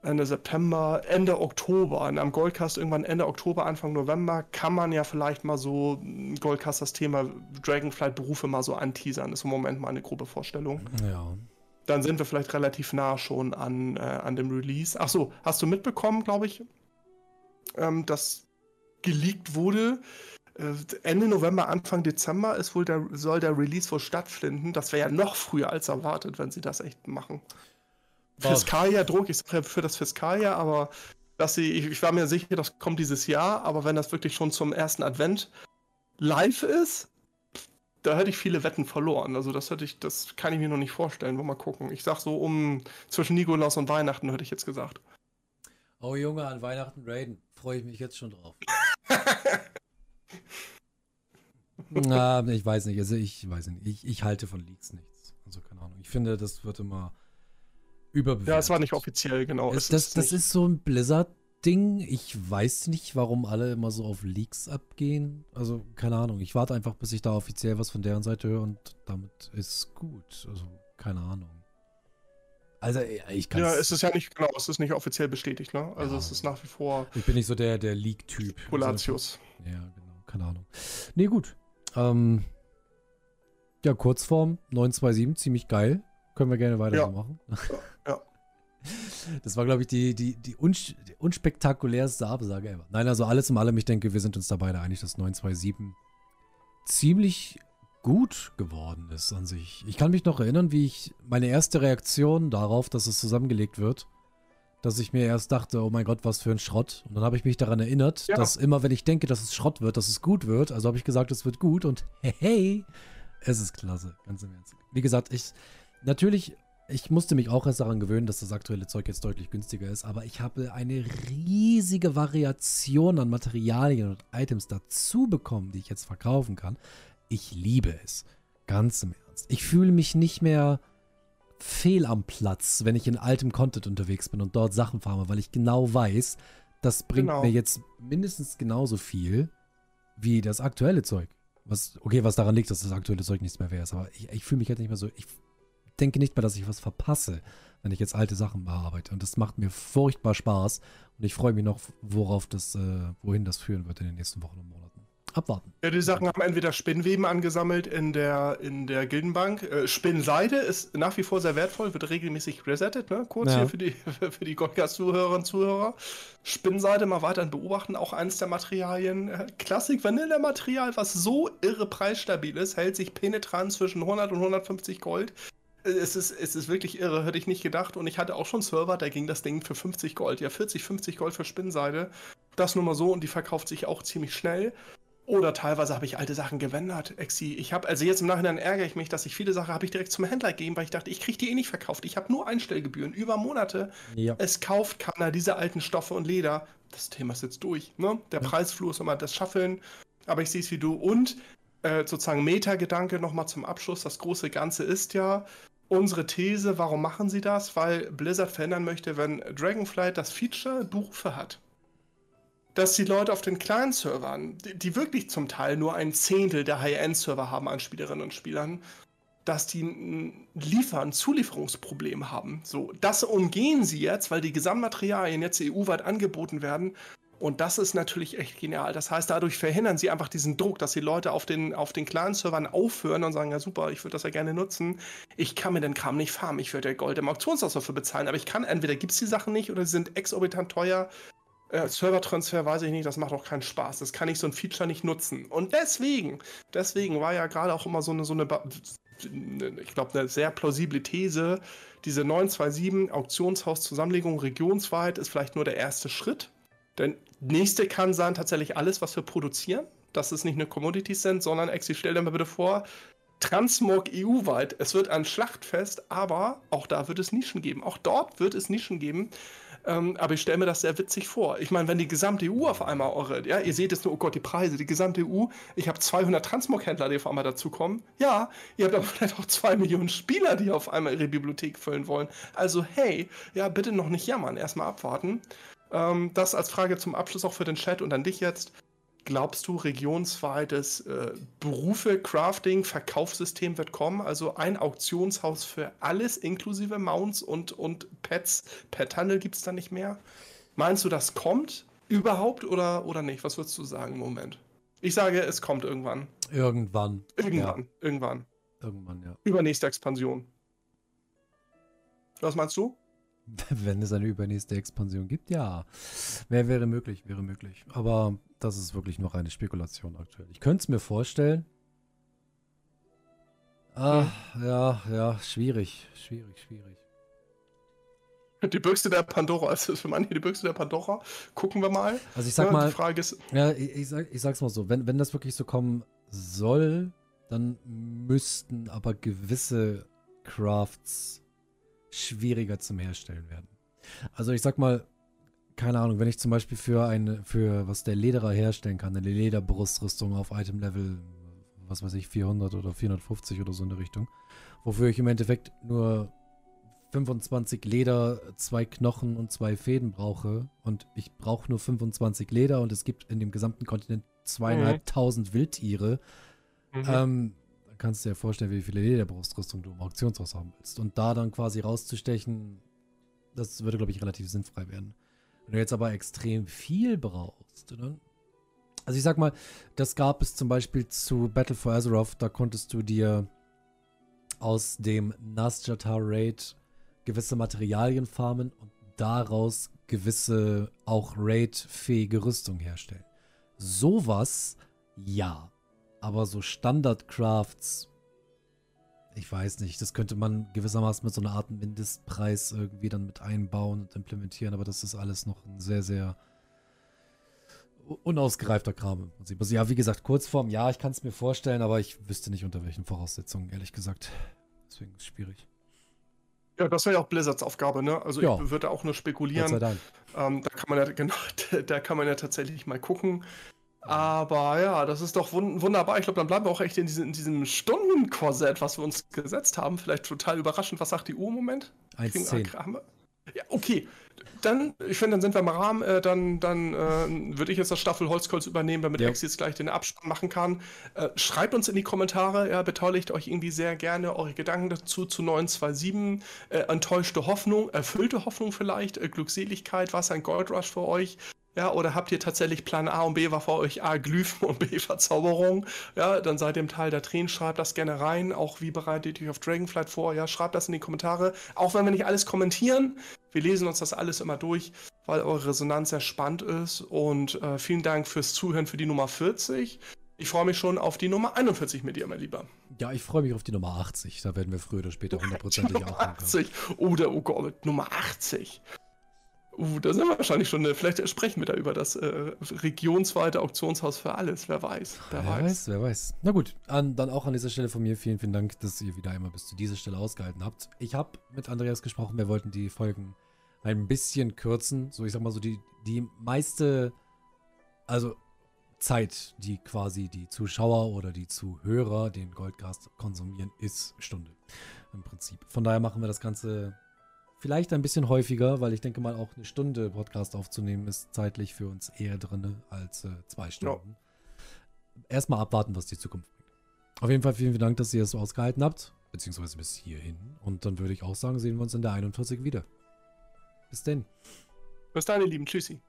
Ende September, Ende Oktober, und am Goldcast irgendwann Ende Oktober, Anfang November, kann man ja vielleicht mal so Goldcast das Thema Dragonflight-Berufe mal so anteasern. Ist im Moment mal eine grobe Vorstellung. Ja. Dann sind wir vielleicht relativ nah schon an, äh, an dem Release. Achso, hast du mitbekommen, glaube ich, ähm, dass geleakt wurde, äh, Ende November, Anfang Dezember ist wohl der, soll der Release wohl stattfinden. Das wäre ja noch früher als erwartet, wenn sie das echt machen. Fiskaljahr-Druck, ich sage ja für das Fiskaljahr, aber dass sie, ich, ich, war mir sicher, das kommt dieses Jahr, aber wenn das wirklich schon zum ersten Advent live ist, da hätte ich viele Wetten verloren. Also das hätte ich, das kann ich mir noch nicht vorstellen. Wollen wir mal gucken. Ich sag so um zwischen Nikolaus und Weihnachten, hätte ich jetzt gesagt. Oh Junge, an Weihnachten raiden. Freue ich mich jetzt schon drauf. Na, ich weiß nicht. Also ich weiß nicht. Ich, ich halte von Leaks nichts. Also keine Ahnung. Ich finde, das wird immer überbewertet. Ja, es war nicht offiziell, genau. Es, das, das ist so ein Blizzard-Ding. Ich weiß nicht, warum alle immer so auf Leaks abgehen. Also, keine Ahnung. Ich warte einfach, bis ich da offiziell was von deren Seite höre und damit ist gut. Also, keine Ahnung. Also, ich kann Ja, es ist ja nicht, genau, es ist nicht offiziell bestätigt, ne? Also, ja. es ist nach wie vor. Ich bin nicht so der, der Leak-Typ. Volatius. Also, ja, genau. Keine Ahnung. Nee, gut. Ähm, ja, Kurzform 927, ziemlich geil. Können wir gerne weitermachen. Ja. ja. Das war, glaube ich, die, die, die, uns, die unspektakulärste Absage ever. Nein, also alles in allem, ich denke, wir sind uns da beide einig, dass 927 ziemlich gut geworden ist an sich. Ich kann mich noch erinnern, wie ich meine erste Reaktion darauf, dass es zusammengelegt wird, dass ich mir erst dachte, oh mein Gott, was für ein Schrott. Und dann habe ich mich daran erinnert, ja. dass immer, wenn ich denke, dass es Schrott wird, dass es gut wird. Also habe ich gesagt, es wird gut und hey, hey, es ist klasse, ganz im Ernst. Wie gesagt, ich, natürlich, ich musste mich auch erst daran gewöhnen, dass das aktuelle Zeug jetzt deutlich günstiger ist, aber ich habe eine riesige Variation an Materialien und Items dazu bekommen, die ich jetzt verkaufen kann. Ich liebe es. Ganz im Ernst. Ich fühle mich nicht mehr fehl am Platz, wenn ich in altem Content unterwegs bin und dort Sachen farme, weil ich genau weiß, das bringt genau. mir jetzt mindestens genauso viel wie das aktuelle Zeug. Was, okay, was daran liegt, dass das aktuelle Zeug nichts mehr wäre, aber ich, ich fühle mich halt nicht mehr so. Ich denke nicht mehr, dass ich was verpasse, wenn ich jetzt alte Sachen bearbeite. Und das macht mir furchtbar Spaß. Und ich freue mich noch, worauf das, äh, wohin das führen wird in den nächsten Wochen und Monaten abwarten. Ja, die Sachen haben entweder Spinnweben angesammelt in der, in der Gildenbank. Äh, Spinnseide ist nach wie vor sehr wertvoll, wird regelmäßig resettet, ne? Kurz ja. hier für die, für die Godcast-Zuhörerinnen und Zuhörer. Spinnseide mal weiterhin beobachten, auch eines der Materialien. Äh, Klassik Vanille-Material, was so irre preisstabil ist, hält sich penetrant zwischen 100 und 150 Gold. Es ist, es ist wirklich irre, hätte ich nicht gedacht. Und ich hatte auch schon Server, da ging das Ding für 50 Gold. Ja, 40, 50 Gold für Spinnseide. Das nur mal so und die verkauft sich auch ziemlich schnell. Oder teilweise habe ich alte Sachen gewendet, Exi. Ich habe, also jetzt im Nachhinein ärgere ich mich, dass ich viele Sachen habe ich direkt zum Händler gegeben, weil ich dachte, ich kriege die eh nicht verkauft. Ich habe nur Einstellgebühren über Monate. Ja. Es kauft keiner diese alten Stoffe und Leder. Das Thema ist jetzt durch. Ne? Der ja. Preisflur ist immer das Schaffeln. Aber ich sehe es wie du. Und äh, sozusagen Meta-Gedanke nochmal zum Abschluss. Das große Ganze ist ja, unsere These, warum machen sie das? Weil Blizzard verhindern möchte, wenn Dragonflight das Feature Berufe hat dass die Leute auf den kleinen Servern, die, die wirklich zum Teil nur ein Zehntel der High-End-Server haben an Spielerinnen und Spielern, dass die ein Liefern, Zulieferungsproblem haben. So, das umgehen sie jetzt, weil die Gesamtmaterialien jetzt EU-weit angeboten werden. Und das ist natürlich echt genial. Das heißt, dadurch verhindern sie einfach diesen Druck, dass die Leute auf den, auf den kleinen Servern aufhören und sagen, ja super, ich würde das ja gerne nutzen. Ich kann mir den Kram nicht farmen. Ich würde ja Gold im Auktionshaus dafür bezahlen. Aber ich kann, entweder gibt es die Sachen nicht oder sie sind exorbitant teuer. Äh, Servertransfer weiß ich nicht, das macht auch keinen Spaß. Das kann ich so ein Feature nicht nutzen. Und deswegen, deswegen war ja gerade auch immer so eine, so eine, ich glaube, eine sehr plausible These. Diese 927 Auktionshaus-Zusammenlegung regionsweit ist vielleicht nur der erste Schritt. Der nächste kann sein tatsächlich alles, was wir produzieren. Dass es nicht eine Commodities sind, sondern, Exi, stell dir mal bitte vor, Transmog EU-weit. Es wird ein Schlachtfest, aber auch da wird es Nischen geben. Auch dort wird es Nischen geben. Ähm, aber ich stelle mir das sehr witzig vor. Ich meine, wenn die gesamte EU auf einmal eure, ja, ihr seht jetzt nur, oh Gott, die Preise, die gesamte EU, ich habe 200 Transmog-Händler, die auf einmal dazukommen. Ja, ihr habt aber vielleicht auch zwei Millionen Spieler, die auf einmal ihre Bibliothek füllen wollen. Also, hey, ja, bitte noch nicht jammern, erstmal abwarten. Ähm, das als Frage zum Abschluss auch für den Chat und an dich jetzt glaubst du, regionsweites äh, Berufe, Crafting, Verkaufssystem wird kommen? Also ein Auktionshaus für alles, inklusive Mounts und, und Pets. Pet-Handel gibt es da nicht mehr. Meinst du, das kommt überhaupt oder, oder nicht? Was würdest du sagen im Moment? Ich sage, es kommt irgendwann. Irgendwann. Irgendwann, ja. irgendwann. Irgendwann, ja. Übernächste Expansion. Was meinst du? Wenn es eine übernächste Expansion gibt, ja. Wäre, wäre möglich, wäre möglich. Aber das ist wirklich noch eine Spekulation aktuell. Ich könnte es mir vorstellen. Ah, ja, ja, schwierig, schwierig, schwierig. Die Büchse der Pandora, also für manche die Büchse der Pandora. Gucken wir mal. Also ich sag ja, mal, die Frage ist, ja, ich, ich, sag, ich sag's mal so, wenn, wenn das wirklich so kommen soll, dann müssten aber gewisse Crafts schwieriger zum Herstellen werden. Also ich sag mal, keine Ahnung, wenn ich zum Beispiel für eine, für was der Lederer herstellen kann, eine Lederbrustrüstung auf Item-Level, was weiß ich, 400 oder 450 oder so in der Richtung, wofür ich im Endeffekt nur 25 Leder, zwei Knochen und zwei Fäden brauche und ich brauche nur 25 Leder und es gibt in dem gesamten Kontinent zweieinhalbtausend mhm. Wildtiere, mhm. ähm, kannst du dir vorstellen, wie viele Lederbrustrüstung du im Auktionshaus haben willst. Und da dann quasi rauszustechen, das würde, glaube ich, relativ sinnfrei werden. Wenn du jetzt aber extrem viel brauchst, dann. Also ich sag mal, das gab es zum Beispiel zu Battle for Azeroth, da konntest du dir aus dem Nasjatar Raid gewisse Materialien farmen und daraus gewisse auch Raid-fähige Rüstung herstellen. Sowas, ja. Aber so Standard-Crafts, ich weiß nicht, das könnte man gewissermaßen mit so einer Art Mindestpreis irgendwie dann mit einbauen und implementieren, aber das ist alles noch ein sehr, sehr unausgereifter Kram im Prinzip. Also ja, wie gesagt, Kurzform, ja, ich kann es mir vorstellen, aber ich wüsste nicht unter welchen Voraussetzungen, ehrlich gesagt. Deswegen ist es schwierig. Ja, das wäre ja auch Blizzards Aufgabe, ne? Also ja. ich würde auch nur spekulieren. Gott sei Dank. Ähm, da kann man ja, genau, da kann man ja tatsächlich mal gucken. Aber ja, das ist doch wund wunderbar. Ich glaube, dann bleiben wir auch echt in, diese, in diesem Stundenkorsett, was wir uns gesetzt haben. Vielleicht total überraschend. Was sagt die Uhr im Moment? 1,10. Ja, okay. Dann, ich finde, dann sind wir im Rahmen. Äh, dann dann äh, würde ich jetzt das Staffel Holzkolz übernehmen, damit ja. Ex jetzt gleich den Abspann machen kann. Äh, schreibt uns in die Kommentare, ja, beteiligt euch irgendwie sehr gerne eure Gedanken dazu zu 927. Äh, enttäuschte Hoffnung, erfüllte Hoffnung vielleicht, äh, Glückseligkeit, was ein Goldrush für euch? Ja, oder habt ihr tatsächlich Plan A und B war für euch A Glyphen und B Verzauberung? Ja, dann seid ihr im Teil der Tränen, schreibt das gerne rein. Auch wie bereitet ihr euch auf Dragonflight vor? Ja, schreibt das in die Kommentare. Auch wenn wir nicht alles kommentieren, wir lesen uns das alles immer durch, weil eure Resonanz sehr spannend ist. Und äh, vielen Dank fürs Zuhören für die Nummer 40. Ich freue mich schon auf die Nummer 41 mit dir, mein Lieber. Ja, ich freue mich auf die Nummer 80. Da werden wir früher oder später hundertprozentig auch 80. Oder, oh Gott, Nummer 80. Uh, da sind wir wahrscheinlich schon. Äh, vielleicht sprechen wir da über das äh, regionsweite Auktionshaus für alles. Wer weiß. Wer, wer weiß. weiß. wer weiß. Na gut, an, dann auch an dieser Stelle von mir vielen, vielen Dank, dass ihr wieder einmal bis zu dieser Stelle ausgehalten habt. Ich habe mit Andreas gesprochen, wir wollten die Folgen ein bisschen kürzen. So, ich sag mal so, die, die meiste, also Zeit, die quasi die Zuschauer oder die Zuhörer den Goldcast konsumieren, ist Stunde. Im Prinzip. Von daher machen wir das Ganze Vielleicht ein bisschen häufiger, weil ich denke mal, auch eine Stunde Podcast aufzunehmen ist zeitlich für uns eher drin als äh, zwei Stunden. Ja. Erstmal abwarten, was die Zukunft bringt. Auf jeden Fall vielen, vielen Dank, dass ihr es so ausgehalten habt, beziehungsweise bis hierhin. Und dann würde ich auch sagen, sehen wir uns in der 41 wieder. Bis denn. Bis dann, ihr Lieben. Tschüssi.